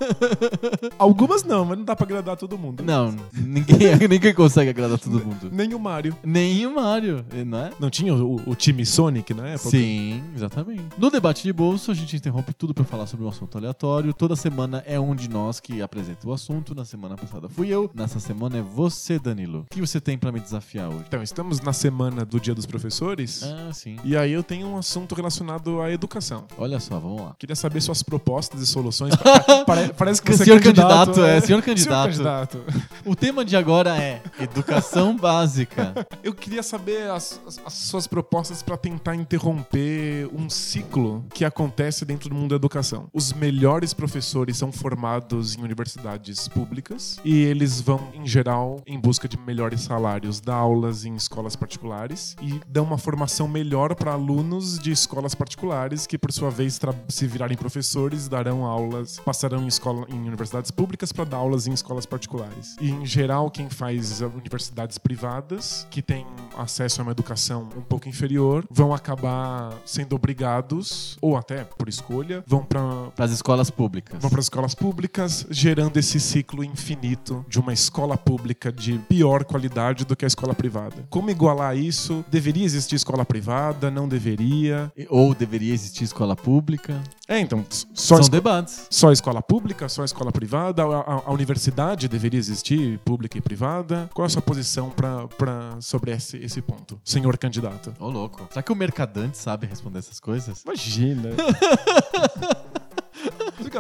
Algumas não, mas não dá pra agradar todo mundo. Não, ninguém, ninguém consegue agradar todo mundo. Nem o Mario. Nem o Mario, não é? Não tinha o, o time Sonic na época? Sim, exatamente. No debate de bolso, a gente interrompe tudo pra falar sobre um assunto aleatório. Toda semana é um de nós que apresenta o assunto. Na semana passada fui eu. Nessa semana é você, Danilo. O que você tem pra me desafiar hoje? Então, estamos na semana do Dia dos Professores. Ah, sim. E aí eu tenho um assunto relacionado à educação. Olha só, vamos lá. Queria saber suas propostas e soluções. Pare- parece que você Senhor é candidato. candidato, é, senhor candidato. Senhor candidato. O tema de agora é educação básica. Eu queria saber as, as- as suas propostas para tentar interromper um ciclo que acontece dentro do mundo da educação. Os melhores professores são formados em universidades públicas e eles vão, em geral, em busca de melhores salários, dar aulas em escolas particulares e dão uma formação melhor para alunos de escolas particulares que, por sua vez, se virarem professores, darão aulas, passarão em, escola, em universidades públicas para dar aulas em escolas particulares. E, em geral, quem faz universidades privadas, que têm acesso a uma educação um pouco inferior, vão acabar sendo obrigados, ou até por escolha, vão Para as escolas públicas. Vão para as escolas públicas, gerando esse ciclo infinito de uma escola pública de pior qualidade do que a escola privada. Como igualar isso? Deveria existir escola privada? Não deveria? Ou deveria existir escola pública. É, então, só, São debates. só escola pública? Só escola privada? A, a- a universidade deveria existir pública e privada? Qual é a sua posição pra, pra, sobre esse, esse ponto, senhor candidato? Ô, louco. Será que o mercadante sabe responder essas coisas? Imagina.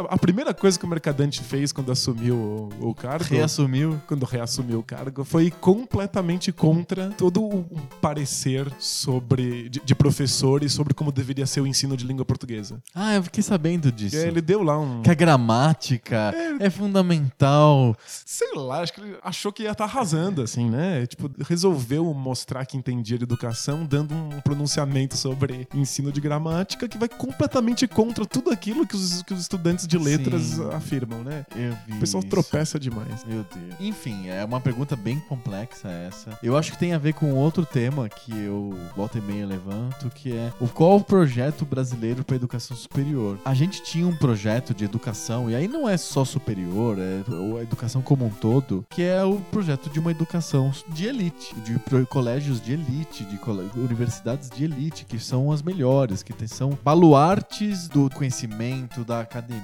A primeira coisa que o Mercadante fez quando assumiu o, o cargo. Reassumiu. Quando reassumiu o cargo, foi completamente contra todo o parecer sobre de, de professores sobre como deveria ser o ensino de língua portuguesa. Ah, eu fiquei sabendo disso. Aí ele deu lá um. Que a gramática é, fundamental. Sei lá, acho que ele achou que ia estar arrasando, assim, né? Tipo, resolveu mostrar que entendia de educação, dando um pronunciamento sobre ensino de gramática que vai completamente contra tudo aquilo que os, que os estudantes de letras Sim. afirmam, né? Eu vi O pessoal isso. tropeça demais. Meu Deus. Enfim, é uma pergunta bem complexa essa. Eu acho que tem a ver com outro tema que eu volta e meia levanto, que é o qual o projeto brasileiro para educação superior. A gente tinha um projeto de educação, e aí não é só superior, é a educação como um todo, que é o projeto de uma educação de elite, de colégios de elite, de universidades de elite, que são as melhores, que são baluartes do conhecimento, da academia,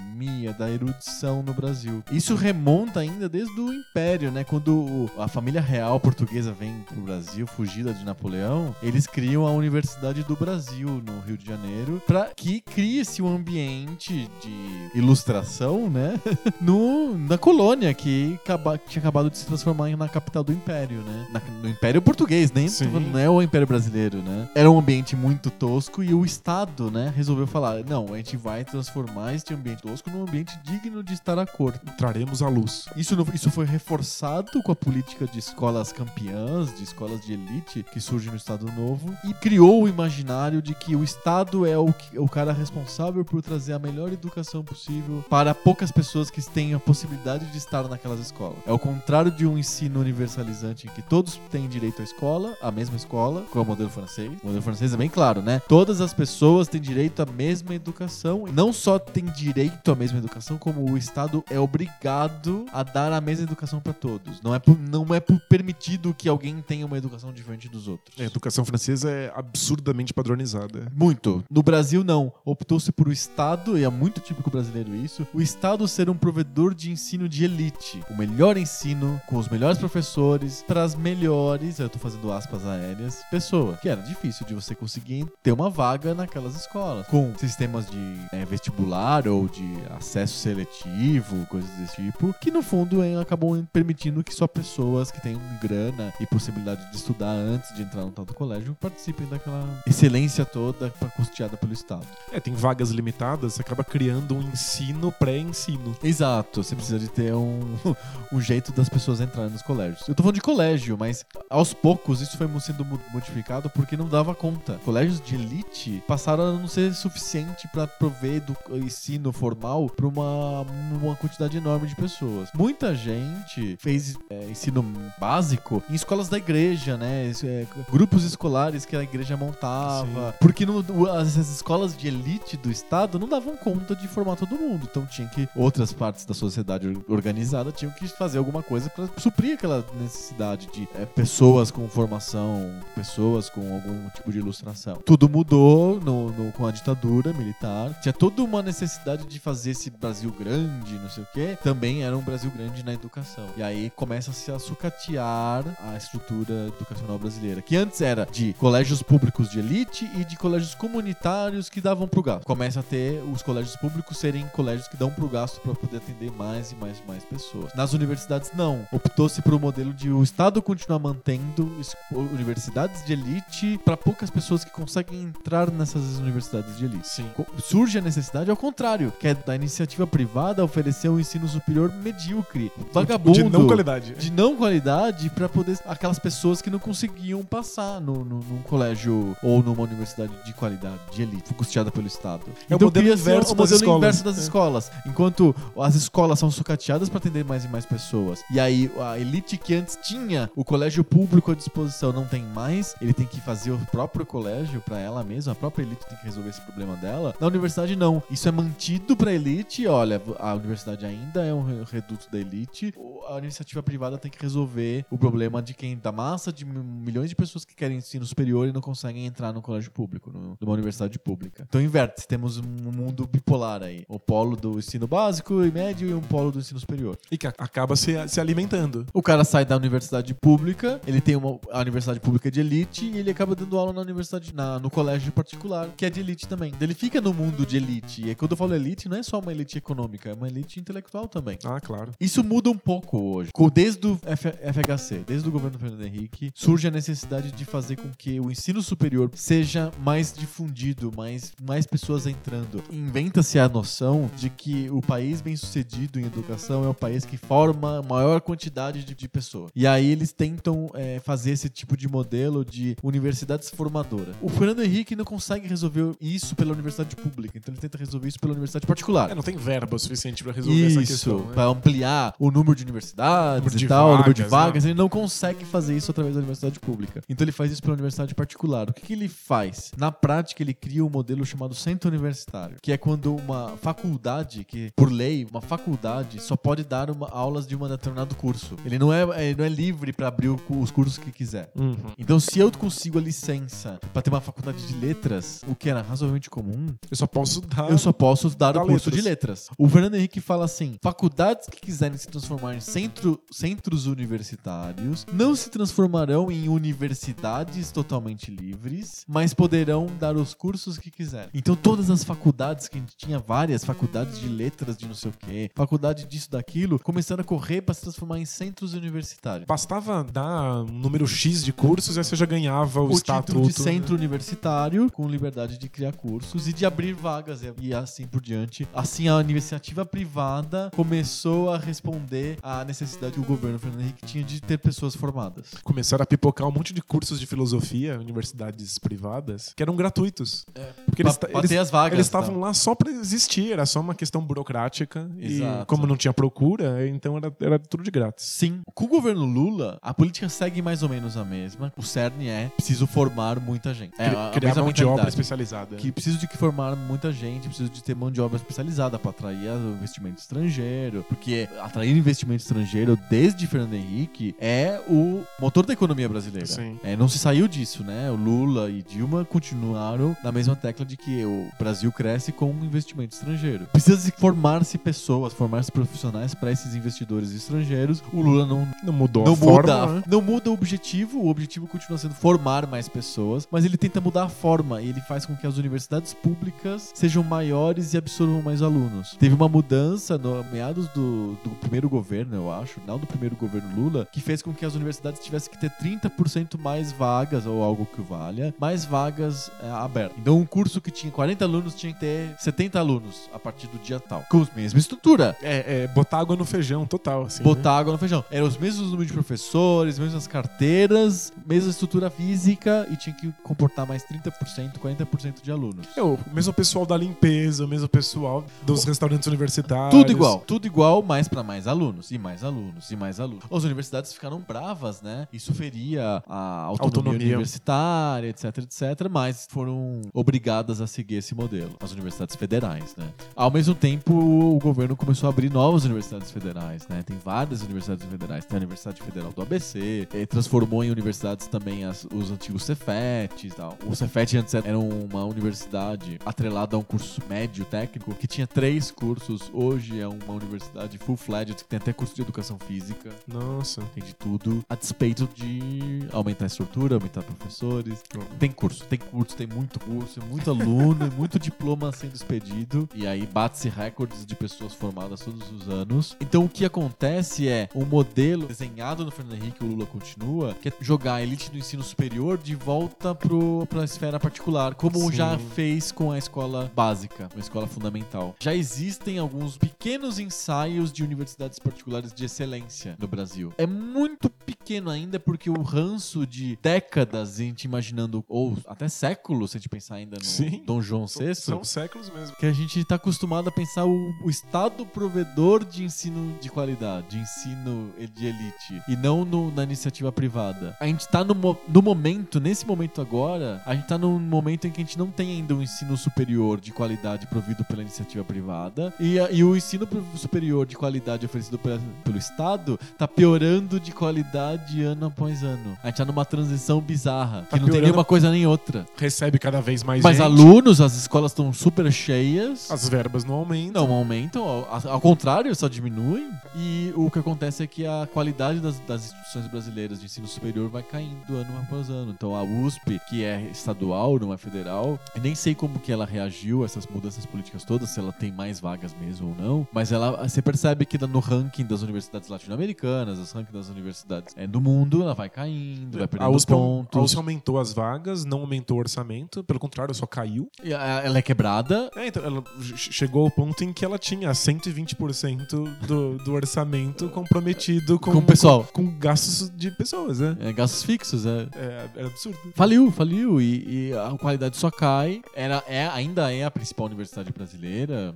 da erudição no Brasil. Isso remonta ainda desde o Império, né? Quando a família real portuguesa vem pro Brasil, fugida de Napoleão, eles criam a Universidade do Brasil, no Rio de Janeiro, para que crie-se um ambiente de ilustração, né? no, na colônia, que acaba- tinha acabado de se transformar na capital do Império, né? Na- no Império Português, nem Sim. não é o Império Brasileiro, né? Era um ambiente muito tosco e o Estado, né, resolveu falar: não, a gente vai transformar este ambiente tosco num ambiente digno de estar à corte. Traremos à luz. Isso, no- isso foi reforçado com a política de escolas campeãs, de escolas de elite que surge no Estado Novo e criou o imaginário de que o Estado é o, o cara responsável por trazer a melhor educação possível para poucas pessoas que têm a possibilidade de estar naquelas escolas. É o contrário de um ensino universalizante em que todos têm direito à escola, à mesma escola, com o modelo francês. O modelo francês é bem claro, né? Todas as pessoas têm direito à mesma educação. Não só têm direito à mesma educação, como o Estado é obrigado a dar a mesma educação para todos. Não é, por- não é permitido que alguém tenha uma educação diferente dos outros. A educação francesa é absurdamente padronizada. Muito. No Brasil, não. Optou-se por o Estado, e é muito típico brasileiro isso, o Estado ser um provedor de ensino de elite. O melhor ensino, com os melhores professores, para as melhores, eu tô fazendo aspas aéreas, pessoas. Que era difícil de você conseguir ter uma vaga naquelas escolas. Com sistemas de eh, vestibular ou de acesso seletivo, coisas desse tipo, que no fundo eh, acabam permitindo que só pessoas que têm grana e possibilidade de estudar antes de entrar no tal do colégio participem daquela excelência toda custeada pelo Estado. É, tem vagas limitadas, você acaba criando um ensino pré-ensino. Exato, você precisa de ter um, um jeito das pessoas entrarem nos colégios. Eu tô falando de colégio, mas aos poucos isso foi sendo modificado porque não dava conta. Colégios de elite passaram a não ser suficiente pra prover do ensino formal pra uma, uma quantidade enorme de pessoas. Muita gente fez é, ensino básico em escolas da igreja, né? É, grupos escolares que a igreja montava. Porque no- o- as, as escolas de elite do estado não davam conta de formar todo mundo. Então tinha que outras partes da sociedade or- organizada tinham que fazer alguma coisa pra suprir aquela necessidade de é, pessoas com formação, pessoas com algum tipo de ilustração. Tudo mudou no- no- com a ditadura militar. Tinha toda uma necessidade de fazer esse Brasil grande, não sei o quê. Também era um Brasil grande na educação. E aí começa a se sucatear a estrutura educacional brasileira, que antes era de colégios públicos de elite e de colégios comunitários que davam pro gasto. Começa a ter os colégios públicos serem colégios que dão pro gasto para poder atender mais e mais e mais pessoas. Nas universidades não. Optou-se pro modelo de o Estado continuar mantendo es- universidades de elite para poucas pessoas que conseguem entrar nessas universidades de elite. Sim. Surge a necessidade ao contrário, que é da iniciativa privada oferecer um ensino superior medíocre, vagabundo, De não qualidade. de não qualidade para poder aquelas pessoas que não conseguiam passar no, no- num colégio ou numa universidade de qualidade, de elite, custeada pelo Estado. É o modelo inverso o das escolas. inverso das É. escolas. Enquanto as escolas são sucateadas para atender mais e mais pessoas. E aí a elite que antes tinha o colégio público à disposição não tem mais, ele tem que fazer o próprio colégio para ela mesma, a própria elite tem que resolver esse problema dela. Na universidade não. Isso é mantido para elite, olha, a universidade ainda é um re- reduto da elite. A iniciativa privada tem que resolver o problema de quem da massa de mi- milhões de pessoas que querem ensino superior e não conseguem entrar no colégio público, no- numa universidade pública. Então inverte, temos um mundo bipolar aí. O polo do ensino básico e médio e um polo do ensino superior. E que acaba se, se alimentando. O cara sai da universidade pública, ele tem uma a universidade pública de elite e ele acaba dando aula na universidade, na, no colégio particular, que é de elite também. Ele fica no mundo de elite. E quando eu falo elite, elite não é só uma elite econômica, é uma elite intelectual também. Ah, claro. Isso muda um pouco hoje. Desde o F- FHC, desde o governo Fernando Henrique, surge a necessidade de fazer com que o ensino superior seja mais difundido, mais, mais pessoas entrando. Inventa-se a noção de que o país bem sucedido em educação é o país que forma maior quantidade de, de pessoas. E aí eles tentam é, fazer esse tipo de modelo de universidades formadoras. O Fernando Henrique não consegue resolver isso pela universidade pública, então ele tenta resolver isso pela universidade particular. É, não tem verba suficiente pra resolver essa Isso, questão. né? pra ampliar o número de universidades Número de e tal, o número de vagas, né? vagas, ele não consegue fazer isso através da universidade pública. Então ele faz isso pela universidade particular. O que, que ele faz? Na prática, ele cria um modelo chamado centro universitário, que é quando uma faculdade, que por lei, uma faculdade só pode dar uma- aulas de um determinado curso. Ele não é, ele não é livre pra abrir o os cursos que quiser. Uhum. Então, se eu consigo a licença pra ter uma faculdade de letras, o que era razoavelmente comum, Eu só posso dar. eu só posso dar Dá o curso letras. de letras. O Fernando Henrique fala assim: faculdades que quiserem se transformar em centro, centros universitários não se transformarão em universidades totalmente livres, mas poderão dar os cursos que quiserem. Então, todas as faculdades que a gente tinha várias faculdades de letras, de não sei o quê, faculdade disso, daquilo, começaram a correr para se transformar em centros universitários. Bastava dar um número X de cursos e aí você já ganhava o, o estatuto. de centro né? universitário, com liberdade de criar cursos e de abrir vagas e assim por diante. Assim, a iniciativa privada começou a responder à necessidade que o governo Fernando Henrique tinha de ter pessoas formadas. Começaram a pipocar um monte de cursos de filosofia, universidades privadas, que eram gratuitos. Porque eles, as vagas, eles estavam tá? lá só pra existir, era só uma questão burocrática. Exato. E como não tinha procura, então era, era tudo de grátis. Sim. Com o governo Lula, a política segue mais ou menos a mesma. O cerne é preciso formar muita gente. É, Criar mão de obra especializada. que preciso de que formar muita gente, preciso de ter mão de obra especializada para atrair investimento estrangeiro, porque atrair investimento estrangeiro desde Fernando Henrique é o motor da economia brasileira. Sim. É, não se saiu disso, né? O Lula e Dilma continuaram na mesma tecla de que o Brasil cresce com investimento estrangeiro. Precisa formar-se pessoas, formar-se profissionais para esses investidores estrangeiros. O Lula não Não mudou não a forma, muda, né? não muda o objetivo, o objetivo continua sendo formar mais pessoas, mas ele tenta mudar a forma e ele faz com que as universidades públicas sejam maiores e absorvam mais alunos. Teve uma mudança no meados do, do primeiro governo, eu acho, não do primeiro governo Lula, que fez com que as universidades tivessem que ter 30% mais vagas, ou algo que valha, mais vagas é, abertas. Então um curso que tinha 40 alunos tinha que ter 70 alunos a partir do dia tal. Com a mesma estrutura. É, é, botar água no feijão, total. Assim, né? Botar água no feijão. Eram os mesmos números de professores, mesmas carteiras, mesma estrutura física e tinha que comportar mais 30%, 40% de alunos. É, o mesmo pessoal da limpeza, o mesmo pessoal dos restaurantes universitários. Tudo igual, tudo igual, mas para mais alunos, e mais alunos, e mais alunos. As universidades ficaram bravas, né? Isso feria a autonomia, Autonomia. universitária, etc, etc, mas foram obrigadas a seguir esse modelo, as universidades federais, né? Ao mesmo tempo, o governo começou a abrir novas universidades federais, né? Tem várias universidades federais, tem a Universidade Federal do ABC, eh, transformou em universidades também as- os antigos Cefetes e tal. O Cefet antes era uma universidade atrelada a um curso médio técnico que tinha três cursos. Hoje é uma universidade full-fledged que tem até curso de educação física. Nossa. Tem de tudo, a despeito de aumentar a estrutura, aumentar professores. Tem curso, tem curso, tem muito curso, muito aluno, muito diploma sendo expedido. E aí bate-se recordes de pessoas formadas todos os anos. Então o que acontece é um modelo desenhado no Fernando Henrique, o Lula continua, que é jogar a elite do ensino superior de volta pro, pra esfera particular, como Sim. já fez com a escola básica, a escola fundamental. Já existem alguns pequenos ensaios de universidades particulares de excelência no Brasil. É muito pequeno ainda porque o ranço de décadas, a gente imaginando, ou até séculos, se a gente pensar ainda no Sim. Dom João VI, São séculos mesmo. que a gente tá acostumado a pensar o, o Estado provedor de ensino de qualidade, de ensino de elite, e não no- na iniciativa privada. A gente tá no, no momento, nesse momento agora, a gente tá num momento em que a gente não tem ainda um ensino superior de qualidade provido pela iniciativa privada, e, a- e o ensino superior de qualidade oferecido pela- pelo Estado tá piorando de qualidade ano após ano. A gente tá numa transição bizarra, que Tá não tem nenhuma coisa nem outra. Recebe cada vez mais Mas gente. alunos, as escolas estão super cheias. As verbas não aumentam. Não aumentam, ao, ao contrário, só diminuem. E o que acontece é que a qualidade das, das instituições brasileiras de ensino superior vai caindo ano após ano. Então a USP, que é estadual, não é federal, nem sei como que ela reagiu a essas mudanças políticas todas, se ela tem mais vagas mesmo ou não. Mas ela, você percebe que no ranking das universidades latino-americanas, os ranking das universidades é, do mundo, ela vai caindo, vai A perdendo USP, a pontos. USP aumentou as vagas, não aumentou o orçamento, pelo contrário, só caiu. E a- Ela é quebrada. É, então, ela ch- chegou ao ponto em que ela tinha 120% do, do orçamento comprometido com, Com pessoal. Com, com gastos de pessoas, né? É, gastos fixos, é. É, é absurdo. Faliu, faliu e, e a qualidade só cai. Era, é, ainda é a principal universidade brasileira,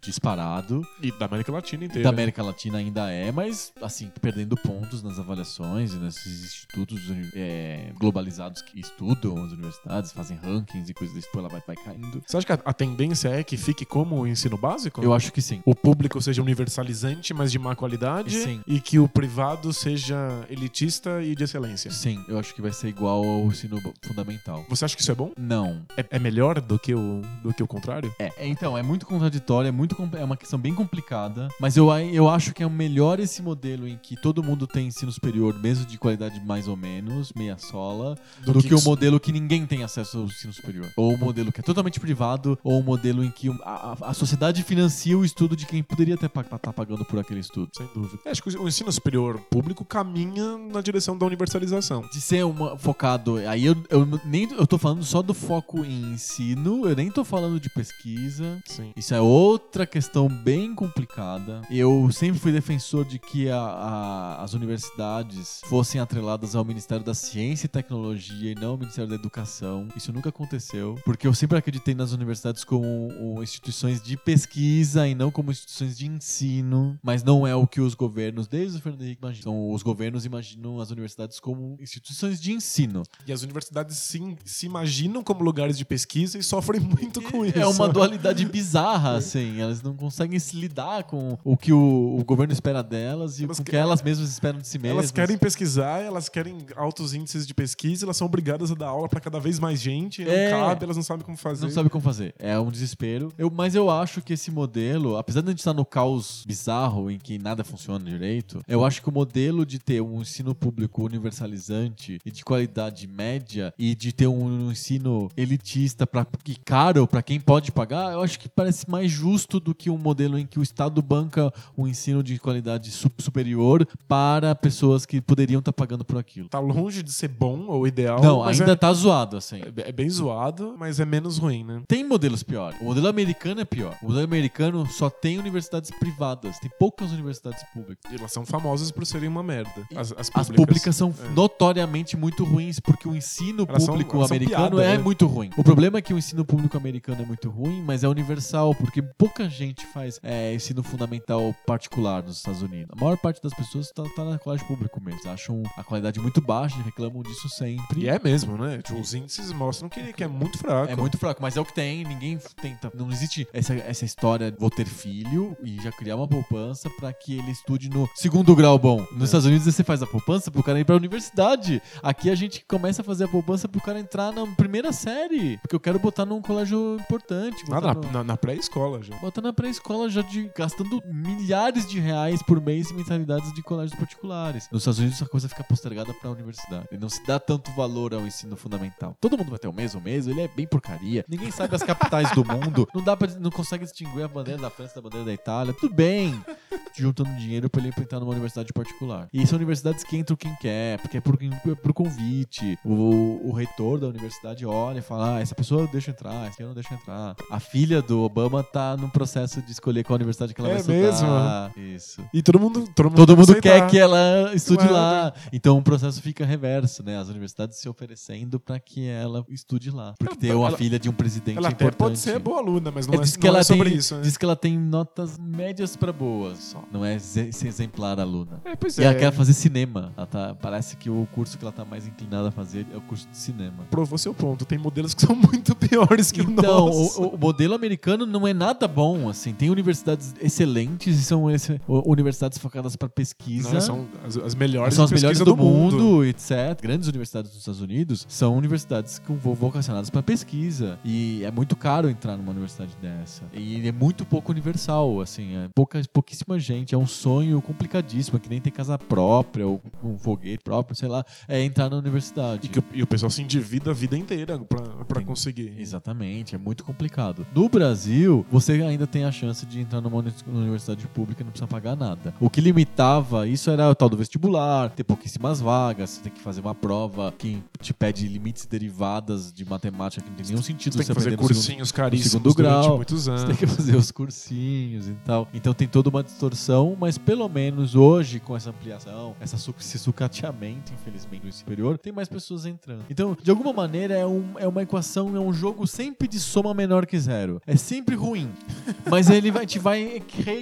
disparado. E da América Latina inteira. Da América Latina ainda é, mas assim, perdendo pontos nas avaliações e nesses institutos é, globalizados que estudam as universidades, fazem rankings e coisas desse tipo, ela vai, vai caindo. Você acha que a, a tendência é que fique como o ensino básico? Eu acho que sim. O público seja universalizante, mas de má qualidade. Sim. E que o privado seja elitista e de excelência. Sim, eu acho que vai ser igual ao ensino fundamental. Você acha que isso é bom? Não. É, é melhor do que, o, do que o contrário? É, é, então, é muito é, muito, é uma questão bem complicada, mas eu, eu acho que é o melhor esse modelo em que todo mundo tem ensino superior, mesmo de qualidade mais ou menos, meia sola, do, que, o isso- modelo que ninguém tem acesso ao ensino superior. Ou o modelo que é totalmente privado, ou o modelo em que o- a, a- a sociedade financia o estudo de quem poderia estar pagando por aquele estudo. Sem dúvida. É, acho que o ensino superior público caminha na direção da universalização. De ser uma, focado. Aí eu, eu nem eu tô falando só do foco em ensino, eu nem tô falando de pesquisa. Sim. Isso é outra questão bem complicada. Eu sempre fui defensor de que a- a- as universidades fossem atreladas ao Ministério da Ciência e Tecnologia e não ao Ministério da Educação. Isso nunca aconteceu, porque eu sempre acreditei nas universidades como instituições de pesquisa e não como instituições de ensino. Mas não é o que os governos, desde o Fernando Henrique, imaginam. Então, os governos imaginam as universidades como instituições de ensino. E as universidades se, se imaginam como lugares de pesquisa e sofrem muito com isso. É uma dualidade bizarra, assim. Elas não conseguem se lidar com o que o, o governo espera delas e Elas com o que que- elas mesmas esperam de si mesmas. Elas querem pesquisar, elas querem altos índices de pesquisa, elas são obrigadas a dar aula pra cada vez mais gente, não É. cabe, elas não sabem como fazer. Não sabe como fazer. É um desespero. Eu, mas eu acho que esse modelo, apesar de a gente estar no caos bizarro em que nada funciona direito, eu acho que o modelo de ter um ensino público universalizante e de qualidade média e de ter um ensino elitista pra, e caro para quem pode pagar, eu acho que parece mais justo do que um modelo em que o Estado banca um ensino de qualidade su- superior para pessoas que poderiam estar pagando por aquilo. Tá longe de ser bom ou ideal. Não, ainda é, tá zoado, assim. é bem zoado, mas é menos ruim, né? Tem modelos piores. O modelo americano é pior. O modelo americano só tem universidades privadas. Tem poucas universidades públicas. E elas são famosas por serem uma merda. As, as As públicas. públicas são É. notoriamente muito ruins porque o ensino Elas público são americano piada, é né? muito ruim. O problema é que o ensino público americano é muito ruim, mas é universal, porque pouca gente faz é, ensino fundamental particular nos Estados Unidos. A maior parte das pessoas tá, tá na colégio público mesmo. Acham a qualidade muito baixa e reclamam disso sempre. E é mesmo, né? Tipo, os índices mostram que, que é muito fraco. É muito fraco, mas é o que tem. Ninguém tenta. Não existe essa, essa história de vou ter filho e já criar uma poupança pra que ele estude no segundo grau bom. Nos É. Estados Unidos você faz a poupança pro cara ir pra universidade. Aqui a gente começa a fazer a poupança pro cara entrar na primeira série. Porque eu quero botar num colégio importante. Ah, na, no- na- na pré-escola já. Botar na pré-escola já de gastando milhares de reais por mês em mensalidades de colégios particulares. Nos Estados Unidos a coisa fica postergada pra universidade. E não se dá tanto valor ao ensino fundamental. Todo mundo vai ter o mesmo, mesmo, ele é bem porcaria. Ninguém sabe as capitais do mundo. Não dá pra, não consegue distinguir a bandeira da França da bandeira da Itália. Tudo bem. Juntando dinheiro pra ele entrar numa universidade particular. E são universidades que entram quem quer, porque é por, é por convite. O, o reitor da universidade olha e fala: ah, essa pessoa eu deixo entrar, essa aqui eu não deixo entrar. A filha do Obama tá no processo de escolher qual universidade que ela É vai estudar. Isso. E todo mundo, todo mundo, Todo mundo quer que ela estude lá. Então o processo fica reverso, né? As universidades se oferecendo pra que ela estude lá. Porque ter uma ela- filha de um presidente Ela é importante. pode ser boa aluna, mas não É, é, diz que não ela é sobre tem, isso. Né? Diz que ela tem notas médias pra boas só. Não é ser exemplar aluna. É, pois E é. ela quer fazer cinema. Ela tá, parece que o curso que ela tá mais inclinada a fazer é o curso de cinema. Provou seu ponto. Tem modelos que são muito piores que Então, o nosso. o, o modelo americano não é nada bom, assim. Tem universidades excelentes e são esse- universidades focadas para pesquisa. Não, são as, as melhores, são as melhores pesquisa do, mundo, etc. Grandes universidades dos Estados Unidos são universidades com vo- vocacionadas para pesquisa. E é muito caro entrar numa universidade dessa. E é muito pouco universal, assim. É pouca, pouquíssima gente. É um sonho complicadíssimo, que nem ter casa própria ou um foguete próprio, sei lá. É entrar na universidade. E, que o- e o pessoal se endivida a vida inteira Tem- conseguir. Exatamente, é muito complicado. No Brasil, Brasil, você ainda tem a chance de entrar numa uni- universidade pública e não precisa pagar nada. O que limitava isso era o tal do vestibular, ter pouquíssimas vagas, você tem que fazer uma prova que te pede limites derivadas de matemática que não tem nenhum sentido Você tem que fazer no segundo- cursinhos caríssimos segundo durante grau, muitos Você anos. tem que fazer os cursinhos e tal. Então tem toda uma distorção, mas pelo menos hoje, com essa ampliação, essa esse sucateamento, infelizmente, do superior, tem mais pessoas entrando. Então, de alguma maneira, é, um, é uma equação, é um jogo sempre de soma menor que zero. É sempre ruim. mas ele vai, te vai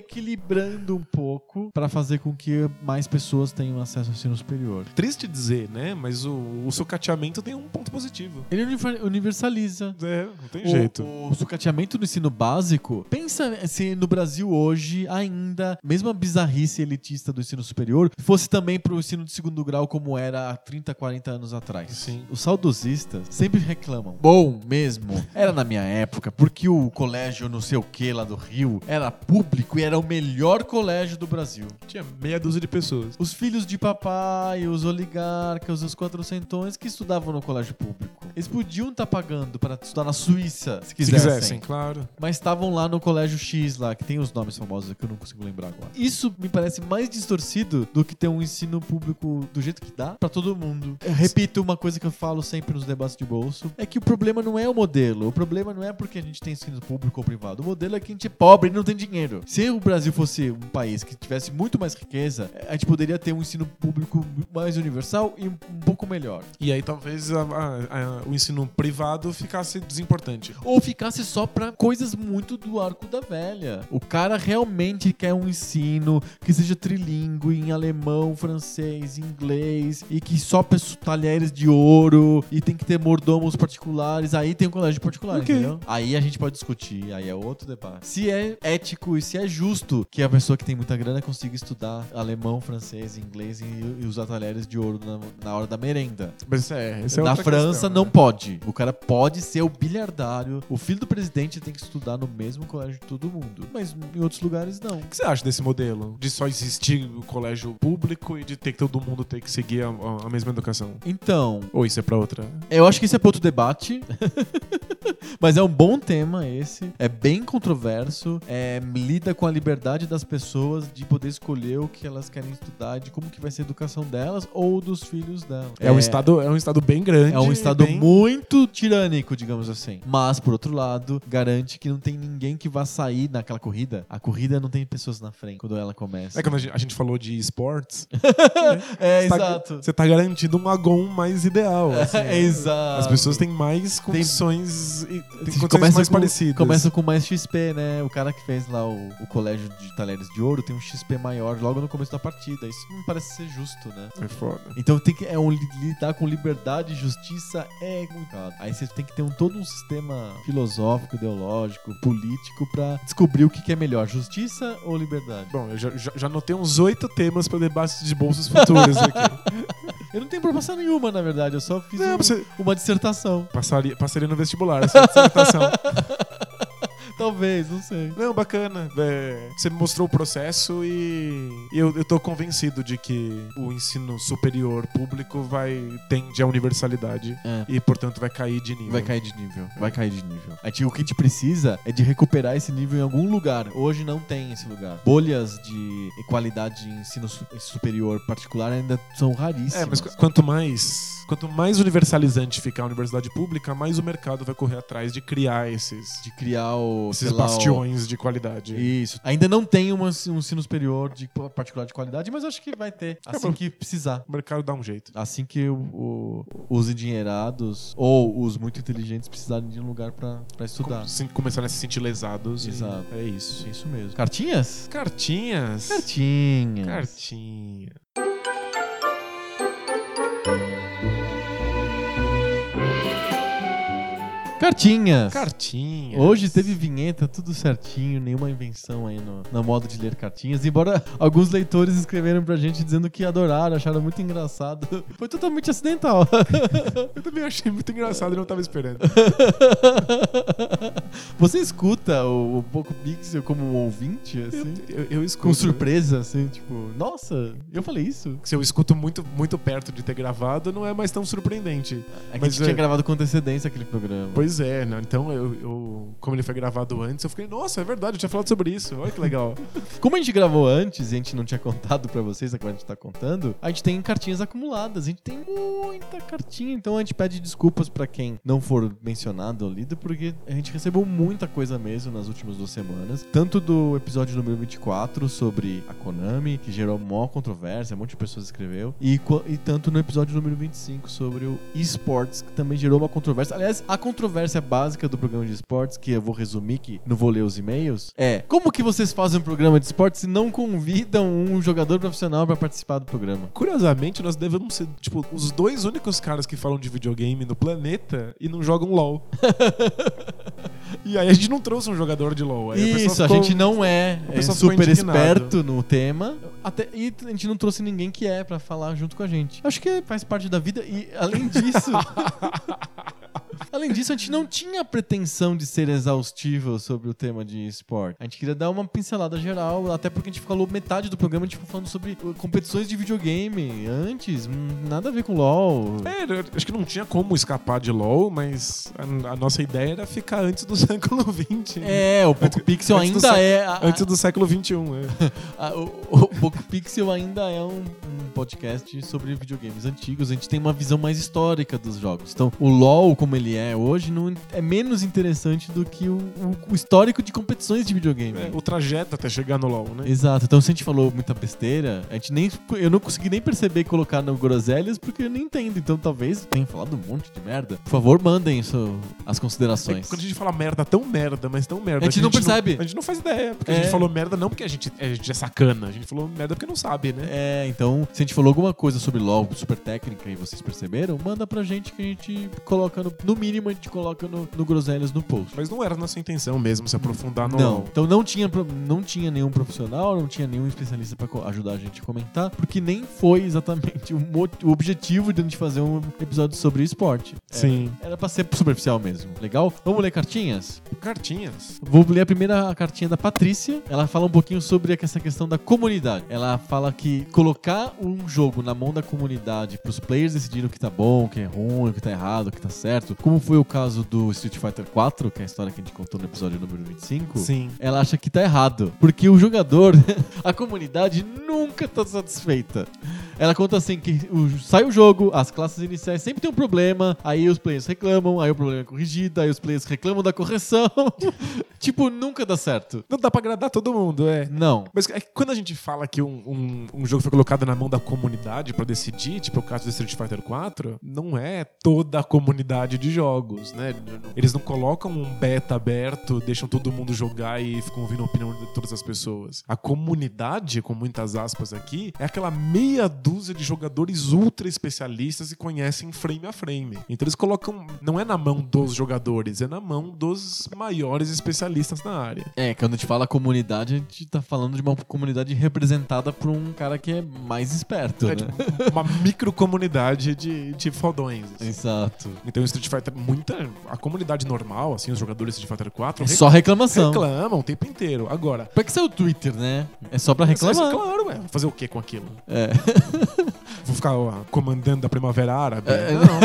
reequilibrando um pouco pra fazer com que mais pessoas tenham acesso ao ensino superior. Triste dizer, né? Mas o, o sucateamento tem um ponto positivo. Ele univer- universaliza. É, não tem O- jeito. O, sucateamento do ensino básico, pensa se no Brasil hoje ainda, mesmo a bizarrice elitista do ensino superior, fosse também pro ensino de segundo grau como era há 30, 40 anos atrás. Sim. Os saudosistas sempre reclamam. Bom mesmo, era na minha época, porque o colégio não sei o que lá do Rio era público e era o melhor colégio do Brasil. Tinha meia dúzia de pessoas. Os filhos de papai, os oligarcas, os quatrocentões que estudavam no colégio público. Eles podiam estar pagando para estudar na Suíça, se Se quisessem. quisessem, claro. Mas estavam lá no colégio X lá, que tem os nomes famosos que eu não consigo lembrar agora. Isso me parece mais distorcido do que ter um ensino público do jeito que dá pra todo mundo. Eu repito uma coisa que eu falo sempre nos debates de bolso, é que o problema não é o modelo. O problema não é porque a gente tem ensino público ou privado. O modelo é que a gente é pobre e não tem dinheiro. Se o Brasil fosse um país que tivesse muito mais riqueza, a gente poderia ter um ensino público mais universal e um pouco melhor. E aí talvez a- a- a- o ensino privado ficasse desimportante. Ou ficasse só pra coisas muito do arco da velha. O cara realmente quer um ensino que seja trilingue em alemão, francês, inglês e que só talheres de ouro e tem que ter mordomos particulares. Aí tem um colégio particular, Ok. entendeu? Aí a gente pode discutir, aí é outro debate. Se é ético e se é justo que a pessoa que tem muita grana consiga estudar alemão, francês, inglês e, e usar talheres de ouro na, na hora da merenda. Mas é, essa é Na outra França questão, não né? pode. O cara pode ser o bilhardário. O filho do presidente tem que estudar no mesmo colégio de todo mundo. Mas em outros lugares não. O que você acha desse modelo? De só existir o colégio público e de ter que todo mundo ter que seguir a, a- mesma educação? Então, Ou isso é pra outra? eu acho que isso é para outro debate. Mas é um bom tema esse. É bem controverso. É, lida com a liberdade das pessoas de poder escolher o que elas querem estudar, de como que vai ser a educação delas ou dos filhos delas. É, um, estado, é um estado bem grande. É um estado bem... muito tirânico, digamos assim. Mas, por outro lado, garante que não tem ninguém que vá sair naquela corrida. A corrida não tem pessoas na frente quando ela começa. É quando a gente, falou de esportes. É, você tá- exato. Você tá garantindo um agon mais ideal. assim. É, exato. As pessoas têm mais condições, e, têm condições mais com, parecidas. Começa com mais XP, né? O cara que fez lá o, o colégio de talheres de ouro tem um XP maior logo no começo da partida. Isso não parece ser justo, né? É foda. Então tem que é um, li- lidar com liberdade e justiça é complicado. Aí você tem que ter um, todo um sistema filosófico, ideológico, político pra descobrir o que, que é melhor, justiça ou liberdade. Bom, eu já, já, já anotei uns oito temas para debates de bolsas futuras aqui. Eu não tenho proposta nenhuma, na verdade, eu só fiz Não, um- você uma dissertação. passaria, passaria no vestibular essa dissertação. Talvez, não sei. Não, bacana. É, você me mostrou o processo e, e eu, eu tô convencido de que o ensino superior público vai tende à universalidade É. e, portanto, vai cair de nível. Vai cair de nível, vai cair de nível. A gente- o que a gente precisa é de recuperar esse nível em algum lugar. Hoje não tem esse lugar. Bolhas de qualidade de ensino su- superior particular ainda são raríssimas. É, mas qu- quanto mais quanto mais universalizante ficar a universidade pública, mais o mercado vai correr atrás de criar esses, de criar o, esses lá, o- bastiões de qualidade. Isso. Ainda não tem uma- um ensino superior de particular de qualidade, mas acho que vai ter assim bom. que precisar. O mercado dá um jeito. Assim que o- o- os endinheirados ou os muito inteligentes precisarem de um lugar pra pra estudar. Sem começarem a se sentir lesados. e- Exato. É isso. Isso mesmo. Cartinhas? Cartinhas. Cartinhas. Cartinha. Cartinhas. Cartinha. Hoje teve vinheta, tudo certinho, nenhuma invenção aí no, no modo de ler cartinhas. Embora alguns leitores escreveram pra gente dizendo que adoraram, acharam muito engraçado. Foi totalmente acidental. Eu também achei muito engraçado e não tava esperando. Você escuta o, o Poco Pixel como um ouvinte, assim? Eu, eu escuto. Com surpresa, assim, tipo, nossa, eu falei isso. Se eu escuto muito, muito perto de ter gravado, não é mais tão surpreendente. É que Mas a gente tinha é- gravado com antecedência aquele programa. Pois Pois é, né? Então, eu, eu- como ele foi gravado antes, eu fiquei, nossa, é verdade, eu tinha falado sobre isso. Olha que legal. Como a gente gravou antes e a gente não tinha contado pra vocês, agora a gente tá contando, a gente tem cartinhas acumuladas. A gente tem muita cartinha, então a gente pede desculpas pra quem não for mencionado ou lido, porque a gente recebeu muita coisa mesmo nas últimas duas semanas. Tanto do episódio número 24 sobre a Konami, que gerou maior controvérsia, um monte de pessoas escreveu, e, e tanto no episódio número 25 sobre o esports, que também gerou uma controvérsia. Aliás, a controvérsia básica do programa de esportes, que eu vou resumir, que não vou ler os e-mails, é como que vocês fazem um programa de esportes e não convidam um jogador profissional pra participar do programa? Curiosamente, nós devemos ser, tipo, os dois únicos caras que falam de videogame no planeta e não jogam LOL. e aí a gente não trouxe um jogador de LOL. Aí Isso, a ficou- gente não é, é super esperto no tema. Até, e a gente não trouxe ninguém que é pra falar junto com a gente. Acho que faz parte da vida e, além disso. Além disso, a gente não tinha pretensão de ser exaustivo sobre o tema de esporte. A gente queria dar uma pincelada geral, até porque a gente falou metade do programa, ficou falando sobre uh, competições de videogame antes, hum, nada a ver com LoL. É, acho que não tinha como escapar de LoL, mas a, a nossa ideia era ficar antes do século XX. É, o Poco Pixel antes ainda sé- é. a- Antes do século XXI. É. o, o Poco Pixel ainda é um, um podcast sobre videogames antigos. A gente tem uma visão mais histórica dos jogos. Então, o LoL, como ele é hoje, não é menos interessante do que o, o- o histórico de competições de videogame. É, o trajeto até chegar no LoL, né? Exato, então se a gente falou muita besteira, a gente nem. Eu não consegui nem perceber colocar no Groselhas porque eu nem entendo. Então talvez tenha falado um monte de merda. Por favor, mandem isso, as É, considerações. quando a gente fala merda, tão merda, mas tão merda. A gente não percebe. a gente não faz ideia. Porque a É. gente falou merda não porque a gente, a gente é sacana. A gente falou merda porque não sabe, né? É, então, se a gente falou alguma coisa sobre LoL super técnica e vocês perceberam, manda pra gente que a gente coloca no. No mínimo, a gente coloca no, no Groselhas no post. Mas não era nossa intenção mesmo se aprofundar no Não, então não tinha, não tinha nenhum profissional, não tinha nenhum especialista pra co- ajudar a gente a comentar, porque nem foi exatamente o, o objetivo de a gente fazer um episódio sobre esporte. Era- Sim. Era pra ser superficial mesmo. Legal? Vamos ler cartinhas? Cartinhas. Vou ler a primeira cartinha da Patrícia. Ela fala um pouquinho sobre essa questão da comunidade. Ela fala que colocar um jogo na mão da comunidade pros players decidirem o que tá bom, o que é ruim, o que tá errado, o que tá certo, como foi o caso do Street Fighter 4, que é a história que a gente contou no episódio número 25. Sim. Ela acha que tá errado, porque o jogador, a comunidade nunca tá satisfeita. Ela conta assim que o- sai o jogo, as classes iniciais sempre tem um problema, aí os players reclamam, aí o problema é corrigido, aí os players reclamam da correção. tipo, nunca dá certo. Não dá pra agradar todo mundo, é. Não. Mas é que quando a gente fala que um, um, um jogo foi colocado na mão da comunidade pra decidir, tipo o caso do Street Fighter 4, não é toda a comunidade de jogos, né? Eles não colocam um beta aberto, deixam todo mundo jogar e ficam ouvindo a opinião de todas as pessoas. A comunidade, com muitas aspas aqui, é aquela meia dúzia de jogadores ultra especialistas e conhecem frame a frame. Então eles colocam, não é na mão dos jogadores, é na mão dos maiores especialistas na área. É, quando a gente fala comunidade, a gente tá falando de uma comunidade representada por um cara que é mais esperto, É né? tipo uma micro comunidade de, de fodões. assim. Exato. Então, Street Fighter, muita. A comunidade normal, assim, os jogadores de Fighter 4 É só reclamação. reclamam o tempo inteiro. Agora. Pra que saiu o Twitter, né? É só pra reclamar. Claro, ué. Fazer o que com aquilo? É. Vou ficar ó, comandando a Primavera Árabe? É. Não.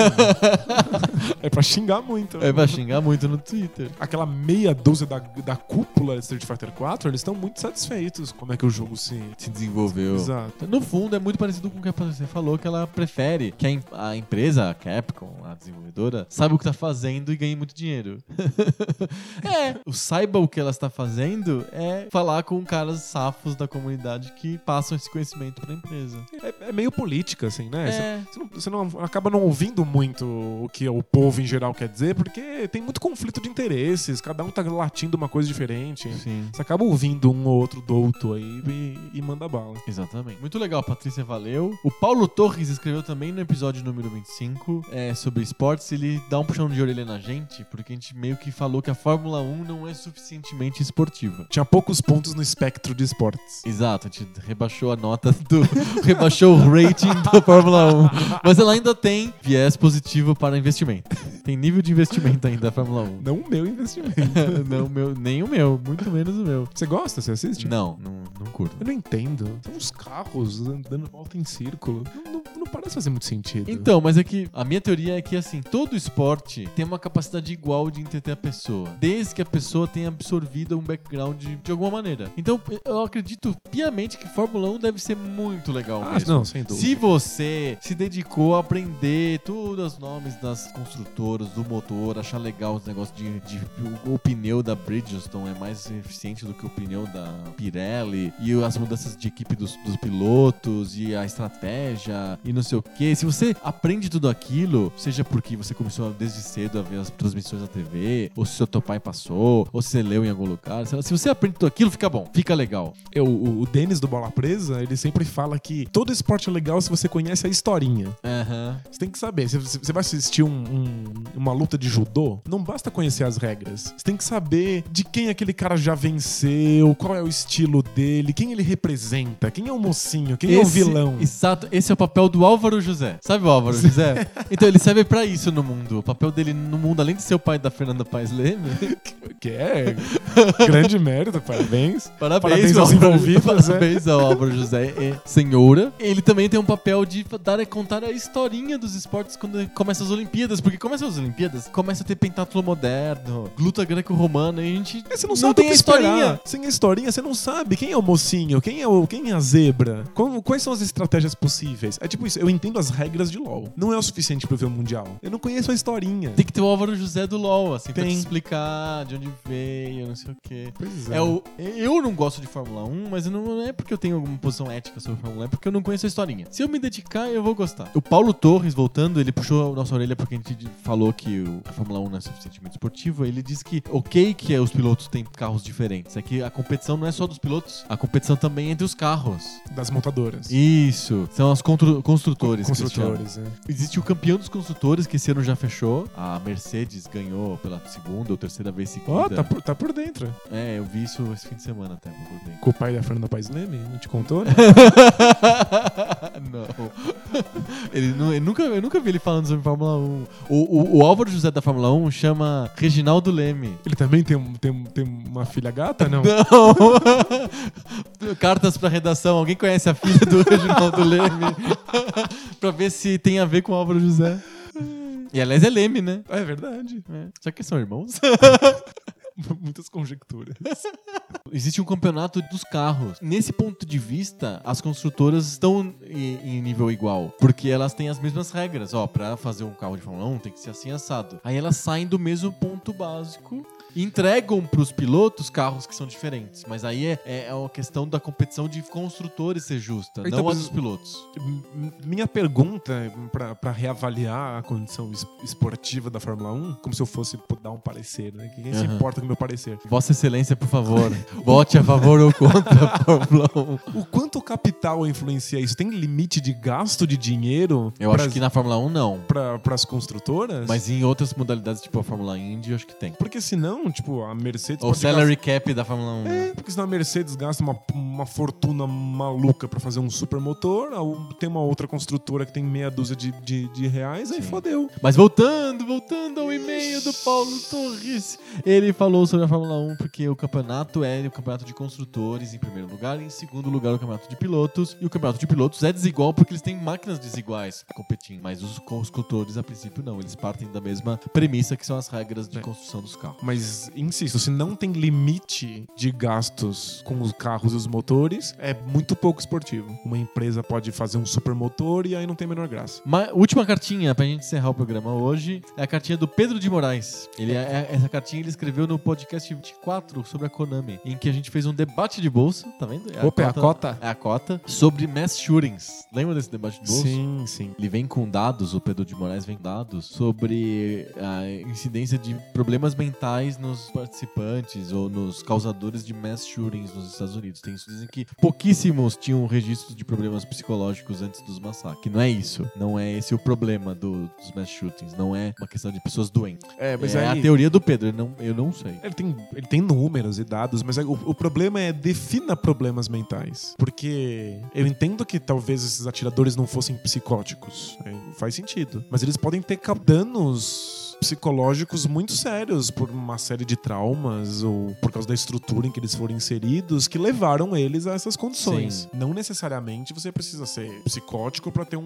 é pra xingar muito. É pra xingar muito no Twitter. Aquela meia dúzia da, da cúpula de Street Fighter 4, eles estão muito satisfeitos como é que o jogo se. Se desenvolveu. Exato. No fundo, é muito parecido com o que você falou, que ela prefere que a, a empresa, a Capcom, a desenvolvedora, saiba o que tá fazendo e ganhe muito dinheiro. é, o saiba o que ela está fazendo é falar com caras safos da comunidade que passam esse conhecimento pra empresa. É, é meio política, assim, né? É. Você não, você não- acaba não ouvindo muito o que o povo em geral quer dizer, porque tem muito conflito de interesses, cada um tá latindo uma coisa diferente. Sim. Você acaba ouvindo um ou outro douto aí e, e manda bala. Exatamente. Muito legal, Patrícia, valeu. O Paulo Torres escreveu também no episódio número 25 é, sobre esportes. Ele dá um puxão de orelha na gente, porque a gente meio que falou que a Fórmula 1 não é suficientemente esportiva. Tinha poucos pontos no espectro de esportes. Exato, a gente rebaixou a nota do. rebaixou o rating da Fórmula 1. Mas ela ainda tem viés positivo para investimento. Tem nível de investimento ainda a Fórmula 1. Não o meu investimento. não, meu, nem o meu, muito menos o meu. Você gosta? Você assiste? Não, não, não curto. Eu não entendo. Tem uns carros dando volta em círculo. Não, não- não parece fazer muito sentido. Então, mas é que a minha teoria é que assim, todo esporte tem uma capacidade igual de entreter a pessoa, desde que a pessoa tenha absorvido um background de, de alguma maneira. Então, eu acredito piamente que Fórmula 1 deve ser muito legal ah, mesmo. não, sem dúvida. Se você se dedicou a aprender todos os nomes das construtoras, do motor, achar legal os negócios de, de o, pneu da Bridgestone é mais eficiente do que o pneu da Pirelli e as mudanças de equipe dos, dos pilotos e a estratégia e não sei o que. Se você aprende tudo aquilo, seja porque você começou desde cedo a ver as transmissões na TV, ou se seu teu pai passou, ou se você leu em algum lugar, se você aprende tudo aquilo, fica bom, fica legal. Eu, o, o Denis do Bola Presa, ele sempre fala que todo esporte é legal se você conhece a historinha. Aham. Você tem que saber. Você você vai assistir um- um- uma luta de judô, não basta conhecer as regras. Você tem que saber de quem aquele cara já venceu, qual é o estilo dele, quem ele representa, quem é o mocinho, quem é o Esse- vilão. Exato, esse é o papel do Álvaro José. Sabe o Álvaro José? então ele serve pra isso no mundo. O papel dele no mundo, além de ser o pai da Fernanda Paes Leme, Que é grande mérito, parabéns. parabéns, Parabéns ao aos envolvidos, é. Parabéns ao Álvaro José e senhora. Ele também tem um papel de dar e contar a historinha dos esportes quando começa as Olimpíadas, porque começa as Olimpíadas, começa a ter pentátulo moderno, luta greco-romana, e a gente É, você não, sabe tem a historinha. Sem a historinha, você não sabe quem é o mocinho, quem é, o, quem é a zebra, como- quais são as estratégias possíveis. É tipo isso, eu entendo as regras de LoL. Não é o suficiente pra eu ver o Mundial. Eu não conheço a historinha. Tem que ter o Álvaro José do LoL, assim, pra te Tem. explicar de onde veio, não sei o quê. Pois É o, eu não gosto de Fórmula 1, mas não é porque eu tenho alguma posição ética sobre Fórmula 1, é porque eu não conheço a historinha. Se eu me dedicar, eu vou gostar. O Paulo Torres, voltando, ele puxou a nossa orelha porque a gente falou que a Fórmula 1 não é suficientemente esportiva. Ele disse que, ok, que é, os pilotos têm carros diferentes, é que a competição não é só dos pilotos, a competição também é entre os carros. Das montadoras. Isso, são os contru- construtores. Construtores, é. Existe o campeão dos construtores, que esse ano já fechou. A Mercedes ganhou pela segunda ou terceira vez seguida. Ó, tá, por, tá por dentro. É, eu vi isso esse fim de semana até, por dentro. Com o pai da Fernanda Paes Leme, não te contou? né? não. Ele, ele nunca, eu nunca vi ele falando sobre Fórmula 1. O, o, o Álvaro José da Fórmula 1 chama Reginaldo Leme. Ele também tem, um- tem, um- tem uma filha gata, não? Não! Cartas pra redação. Alguém conhece a filha do Reginaldo Leme? pra ver se tem a ver com o Álvaro José. E aliás é Leme, né? É verdade. É. Será que são irmãos? Muitas conjecturas. Existe um campeonato dos carros. Nesse ponto de vista, as construtoras estão em, nível igual. Porque elas têm as mesmas regras. Ó, pra fazer um carro de Fórmula 1 tem que ser assim assado. Aí elas saem do mesmo ponto básico entregam pros pilotos carros que são diferentes. Mas aí é, é, é uma questão da competição de construtores ser justa, Então, não a dos pilotos. Minha pergunta pra reavaliar a condição es- esportiva da Fórmula 1, como se eu fosse dar um parecer, né? Quem se Aham. importa com o meu parecer? Vossa Excelência, por favor, vote a favor ou contra a Fórmula 1. O quanto o capital influencia isso? Tem limite de gasto de dinheiro Eu pras- acho que na Fórmula 1 não. pra, pras construtoras? Mas em outras modalidades, tipo a Fórmula Indy, eu acho que tem. Porque senão, tipo, a Mercedes Ou pode salary cap da Fórmula 1. né? É, porque senão a Mercedes gasta uma, uma fortuna maluca pra fazer um supermotor, tem uma outra construtora que tem meia dúzia de, de, de reais, aí Sim. fodeu. Mas voltando, voltando ao e-mail do Paulo Torres. Ele falou sobre a Fórmula 1 porque o campeonato é o campeonato de construtores em primeiro lugar, e em segundo lugar o campeonato de pilotos. E o campeonato de pilotos é desigual porque eles têm máquinas desiguais competindo. Mas os construtores, a princípio, não. Eles partem da mesma premissa que são as regras de É. construção dos carros. Mas, insisto, se não tem limite de gastos com os carros e os motores, é muito pouco esportivo. Uma empresa pode fazer um supermotor e aí não tem a menor graça. Ma- última cartinha pra gente encerrar o programa hoje é a cartinha do Pedro de Moraes. Ele, é- essa cartinha ele escreveu no podcast 24 sobre a Konami, em que a gente fez um debate de bolsa, tá vendo? Opa, é a cota? É a cota, sobre mass shootings. Lembra desse debate de bolsa? Sim, sim. Ele vem com dados, o Pedro de Moraes vem com dados sobre a incidência de problemas mentais nos participantes ou nos causadores de mass shootings nos Estados Unidos. Tem isso, dizem que pouquíssimos tinham registro de problemas psicológicos antes dos massacres. Não é isso. Não é esse o problema do- dos mass shootings. Não é uma questão de pessoas doentes. É, mas é aí... a teoria do Pedro. Eu não, eu não sei. Ele tem, ele tem números e dados, mas o, o problema é defina problemas mentais. Porque eu entendo que talvez esses atiradores não fossem psicóticos. É, faz sentido. Mas eles podem ter danos psicológicos muito sérios por uma série de traumas ou por causa da estrutura em que eles foram inseridos que levaram eles a essas condições. Sim. Não necessariamente você precisa ser psicótico para ter um,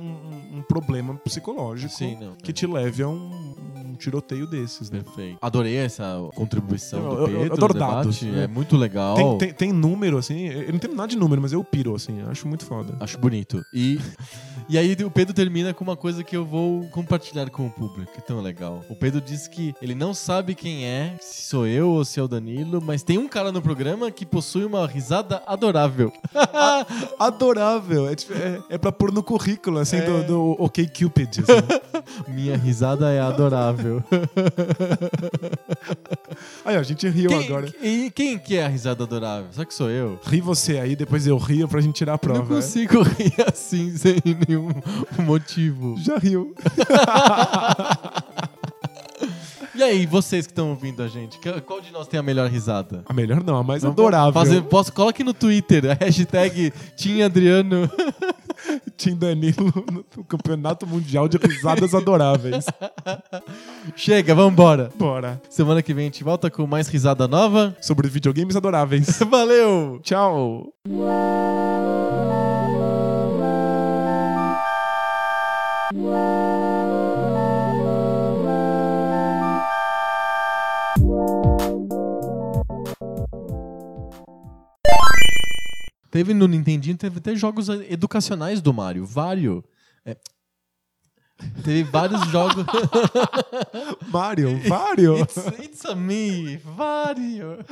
um- problema psicológico Sim, que te leve a um tiroteio desses, né? Perfeito. Adorei essa contribuição Eu- do eu- eu Pedro adoro no dados, né? É muito legal. Tem, tem, tem número, assim, eu não tenho nada de número, mas eu piro, assim, eu acho muito foda. Acho bonito. E, e aí o Pedro termina com uma coisa que eu vou compartilhar com o público, que é tão legal. O Pedro diz que ele não sabe quem é, se sou eu ou se é o Danilo, mas tem um cara no programa que possui uma risada adorável. Adorável, é, tipo, é, é pra pôr no currículo, assim, É. do, do OK Cupid. Assim. Minha risada é adorável. aí, ó, a gente riu quem, agora. E quem que é a risada adorável? Só que sou eu? Ri você aí, depois eu rio pra gente tirar a prova. não consigo rir assim sem nenhum motivo. é. Já riu. E aí, vocês que estão ouvindo a gente, qual de nós tem a melhor risada? A melhor não, a mais adorável. Fazer, posso, coloque no Twitter a hashtag Tim Adriano. Tim Danilo no Campeonato Mundial de Risadas Adoráveis. Chega, vambora. Bora. Semana que vem a gente volta com mais risada nova. Sobre videogames adoráveis. Valeu! Tchau. Teve no Nintendinho, teve até jogos educacionais do Mario. Vários. É. Teve vários jogos. Mario, Mario. it's, it's a me. Vários.